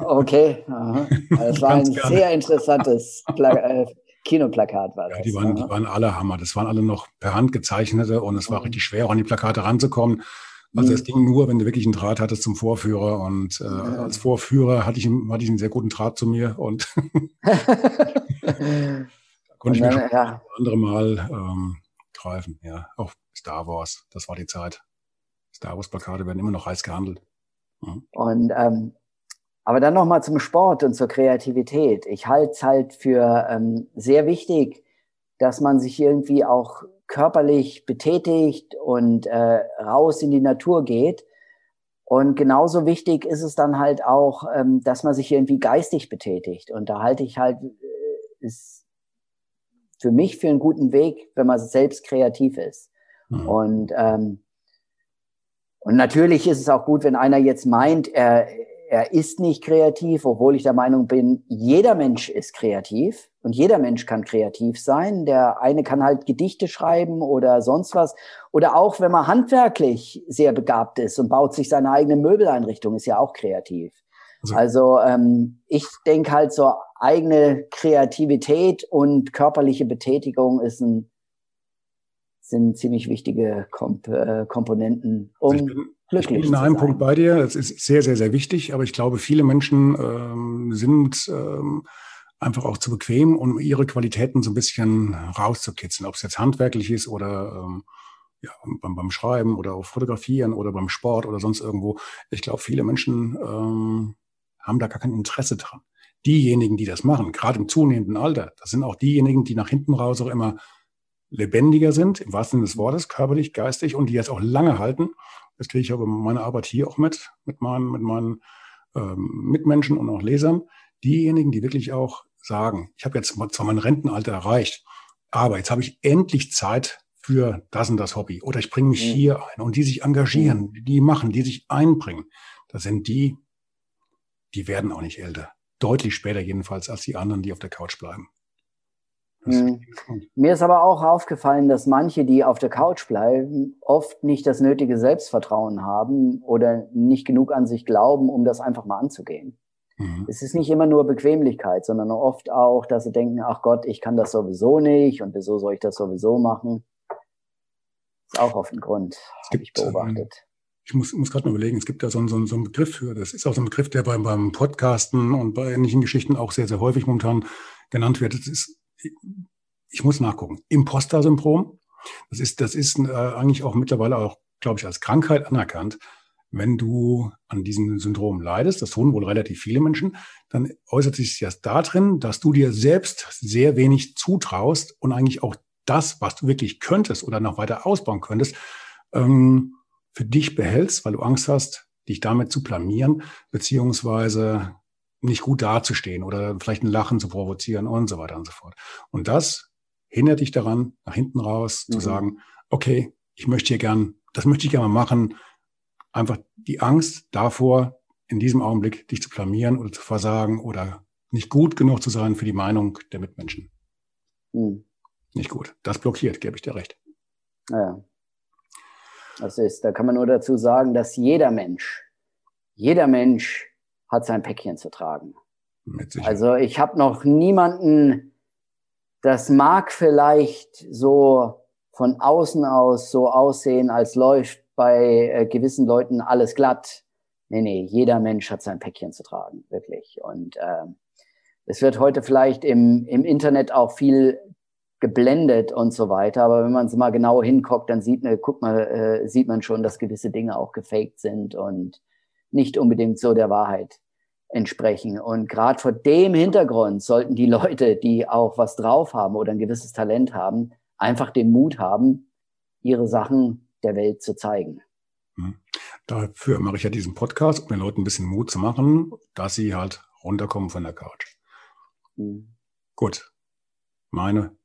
okay. Aha. Das war ein gerne. sehr interessantes Pla äh, Kinoplakat. War ja, die, waren, die waren alle Hammer. Das waren alle noch per Hand gezeichnete und es war mhm. richtig schwer, auch an die Plakate ranzukommen. Also es ging nur, wenn du wirklich einen Draht hattest zum Vorführer. Und äh, ja. als Vorführer hatte ich, hatte ich einen sehr guten Draht zu mir und da konnte ich mir schon ja. andere Mal ähm, greifen. Ja, auch Star Wars, das war die Zeit. Star Wars Plakate werden immer noch heiß gehandelt. Mhm. Und ähm, aber dann noch mal zum Sport und zur Kreativität. Ich halte es halt für ähm, sehr wichtig, dass man sich irgendwie auch körperlich betätigt und äh, raus in die Natur geht. Und genauso wichtig ist es dann halt auch, ähm, dass man sich irgendwie geistig betätigt. Und da halte ich halt, äh, ist für mich für einen guten Weg, wenn man selbst kreativ ist. Mhm. Und, ähm, und natürlich ist es auch gut, wenn einer jetzt meint, er, er ist nicht kreativ, obwohl ich der Meinung bin, jeder Mensch ist kreativ und jeder Mensch kann kreativ sein. Der eine kann halt Gedichte schreiben oder sonst was. Oder auch, wenn man handwerklich sehr begabt ist und baut sich seine eigene Möbeleinrichtung, ist ja auch kreativ. Also, also ähm, ich denke halt so eigene Kreativität und körperliche Betätigung ist ein sind ziemlich wichtige Komp äh, Komponenten, um also bin, glücklich ich bin in einem Punkt bei dir. Das ist sehr, sehr, sehr wichtig. Aber ich glaube, viele Menschen ähm, sind ähm, einfach auch zu bequem, um ihre Qualitäten so ein bisschen rauszukitzeln. Ob es jetzt handwerklich ist oder ähm, ja, beim, beim Schreiben oder auch Fotografieren oder beim Sport oder sonst irgendwo. Ich glaube, viele Menschen ähm, haben da gar kein Interesse dran. Diejenigen, die das machen, gerade im zunehmenden Alter, das sind auch diejenigen, die nach hinten raus auch immer lebendiger sind, im wahrsten Sinne des Wortes, körperlich, geistig und die jetzt auch lange halten. Das kriege ich aber meine Arbeit hier auch mit, mit meinen, mit meinen ähm, Mitmenschen und auch Lesern. Diejenigen, die wirklich auch sagen, ich habe jetzt zwar mein Rentenalter erreicht, aber jetzt habe ich endlich Zeit für das und das Hobby oder ich bringe mich mhm. hier ein und die sich engagieren, mhm. die machen, die sich einbringen. Das sind die, die werden auch nicht älter. Deutlich später jedenfalls als die anderen, die auf der Couch bleiben. Mhm. Mir ist aber auch aufgefallen, dass manche, die auf der Couch bleiben, oft nicht das nötige Selbstvertrauen haben oder nicht genug an sich glauben, um das einfach mal anzugehen. Mhm. Es ist nicht immer nur Bequemlichkeit, sondern oft auch, dass sie denken, ach Gott, ich kann das sowieso nicht und wieso soll ich das sowieso machen? Ist auch oft ein Grund, habe ich beobachtet. Ähm, ich muss, muss gerade mal überlegen, es gibt da so, einen, so, einen, so einen Begriff für, das ist auch so ein Begriff, der beim, beim Podcasten und bei ähnlichen Geschichten auch sehr, sehr häufig momentan genannt wird. Das ist, ich muss nachgucken, Imposter-Syndrom. Das ist, das ist äh, eigentlich auch mittlerweile auch, glaube ich, als Krankheit anerkannt wenn du an diesem Syndrom leidest, das tun wohl relativ viele Menschen, dann äußert sich das darin, dass du dir selbst sehr wenig zutraust und eigentlich auch das, was du wirklich könntest oder noch weiter ausbauen könntest, ähm, für dich behältst, weil du Angst hast, dich damit zu blamieren, beziehungsweise nicht gut dazustehen oder vielleicht ein Lachen zu provozieren und so weiter und so fort. Und das hindert dich daran, nach hinten raus mhm. zu sagen, okay, ich möchte hier gern, das möchte ich gerne mal machen, einfach die Angst davor, in diesem Augenblick dich zu blamieren oder zu versagen oder nicht gut genug zu sein für die Meinung der Mitmenschen. Hm. Nicht gut. Das blockiert, gebe ich dir recht. Ja. Das ist, da kann man nur dazu sagen, dass jeder Mensch, jeder Mensch hat sein Päckchen zu tragen. Also ich habe noch niemanden, das mag vielleicht so von außen aus so aussehen, als läuft bei äh, gewissen Leuten alles glatt. Nee, nee, jeder Mensch hat sein Päckchen zu tragen, wirklich. Und äh, es wird heute vielleicht im, im Internet auch viel geblendet und so weiter. Aber wenn man es mal genau hinguckt, dann sieht man, guck mal, äh, sieht man schon, dass gewisse Dinge auch gefaked sind und nicht unbedingt so der Wahrheit entsprechen. Und gerade vor dem Hintergrund sollten die Leute, die auch was drauf haben oder ein gewisses Talent haben, einfach den Mut haben, ihre Sachen der Welt zu zeigen. Hm. Dafür mache ich ja diesen Podcast, um den Leuten ein bisschen Mut zu machen, dass sie halt runterkommen von der Couch. Mhm. Gut. Meine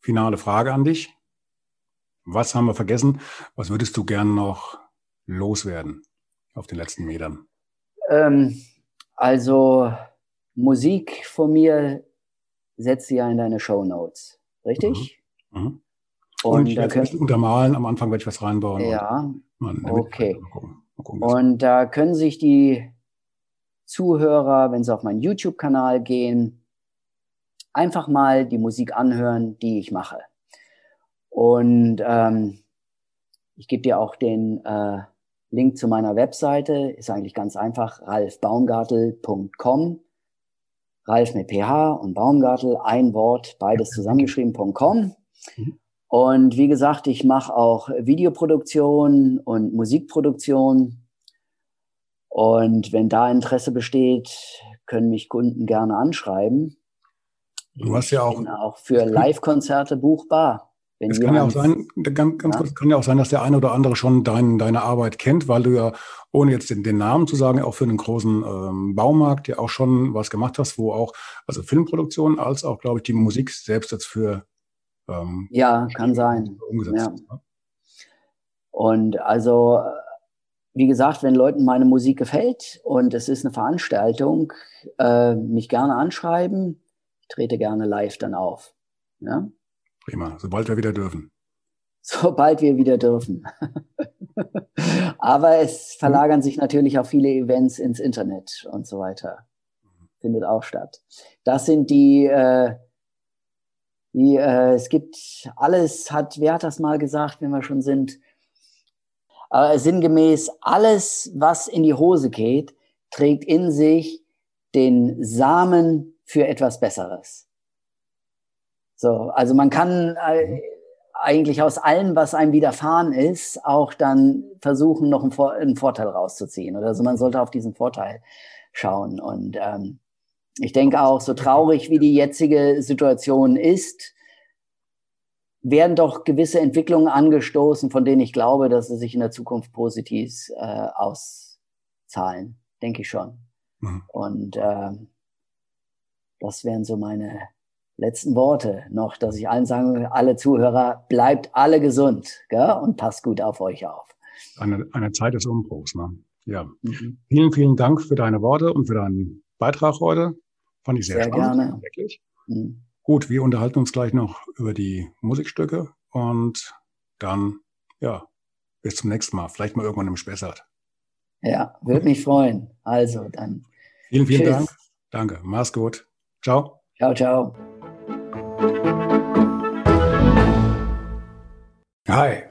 finale Frage an dich. Was haben wir vergessen? Was würdest du gern noch loswerden auf den letzten Metern? Ähm, also Musik von mir setzt ja in deine Show Notes, richtig? Mhm. Mhm. Und, und ich werde können, untermalen, am Anfang werde ich was reinbauen. Ja, okay. Mal gucken, mal gucken, und da können sich die Zuhörer, wenn sie auf meinen YouTube-Kanal gehen, einfach mal die Musik anhören, die ich mache. Und ähm, ich gebe dir auch den äh, Link zu meiner Webseite. Ist eigentlich ganz einfach, ralfbaumgartel.com. Ralf mit PH und Baumgartel, ein Wort, beides zusammengeschrieben.com. Mhm. Und wie gesagt, ich mache auch Videoproduktion und Musikproduktion. Und wenn da Interesse besteht, können mich Kunden gerne anschreiben. Du hast ja auch, auch für Live-Konzerte buchbar. es kann ja auch sein, ganz, ganz ja. kurz, kann ja auch sein, dass der eine oder andere schon dein, deine Arbeit kennt, weil du ja, ohne jetzt den, den Namen zu sagen, auch für einen großen ähm, Baumarkt ja auch schon was gemacht hast, wo auch, also Filmproduktion als auch, glaube ich, die Musik selbst jetzt für ähm, Ja, kann sein. Umgesetzt ja. Ist, ne? Und also, wie gesagt, wenn Leuten meine Musik gefällt und es ist eine Veranstaltung, äh, mich gerne anschreiben trete gerne live dann auf. Ja? Prima, sobald wir wieder dürfen. Sobald wir wieder dürfen. Aber es verlagern sich natürlich auch viele Events ins Internet und so weiter. Findet auch statt. Das sind die, äh, die äh, es gibt alles, hat, wer hat das mal gesagt, wenn wir schon sind? Aber sinngemäß, alles, was in die Hose geht, trägt in sich den Samen für etwas Besseres. So, also man kann äh, eigentlich aus allem, was einem widerfahren ist, auch dann versuchen, noch einen, Vor einen Vorteil rauszuziehen. Oder so, man sollte auf diesen Vorteil schauen. Und ähm, ich denke auch, so traurig wie die jetzige Situation ist, werden doch gewisse Entwicklungen angestoßen, von denen ich glaube, dass sie sich in der Zukunft positiv äh, auszahlen. Denke ich schon. Mhm. Und äh, das wären so meine letzten Worte noch, dass ich allen sagen will, alle Zuhörer, bleibt alle gesund gell? und passt gut auf euch auf. Eine, eine Zeit des Umbruchs. Ne? Ja. Mhm. Vielen, vielen Dank für deine Worte und für deinen Beitrag heute. Fand ich sehr, sehr spannend. Gerne. Wirklich. Mhm. Gut, wir unterhalten uns gleich noch über die Musikstücke und dann, ja, bis zum nächsten Mal. Vielleicht mal irgendwann im Spessart. Ja, würde mich freuen. Also dann. Vielen, vielen Tschüss. Dank. Danke. Mach's gut. Ciao. Ciao, ciao. Hi,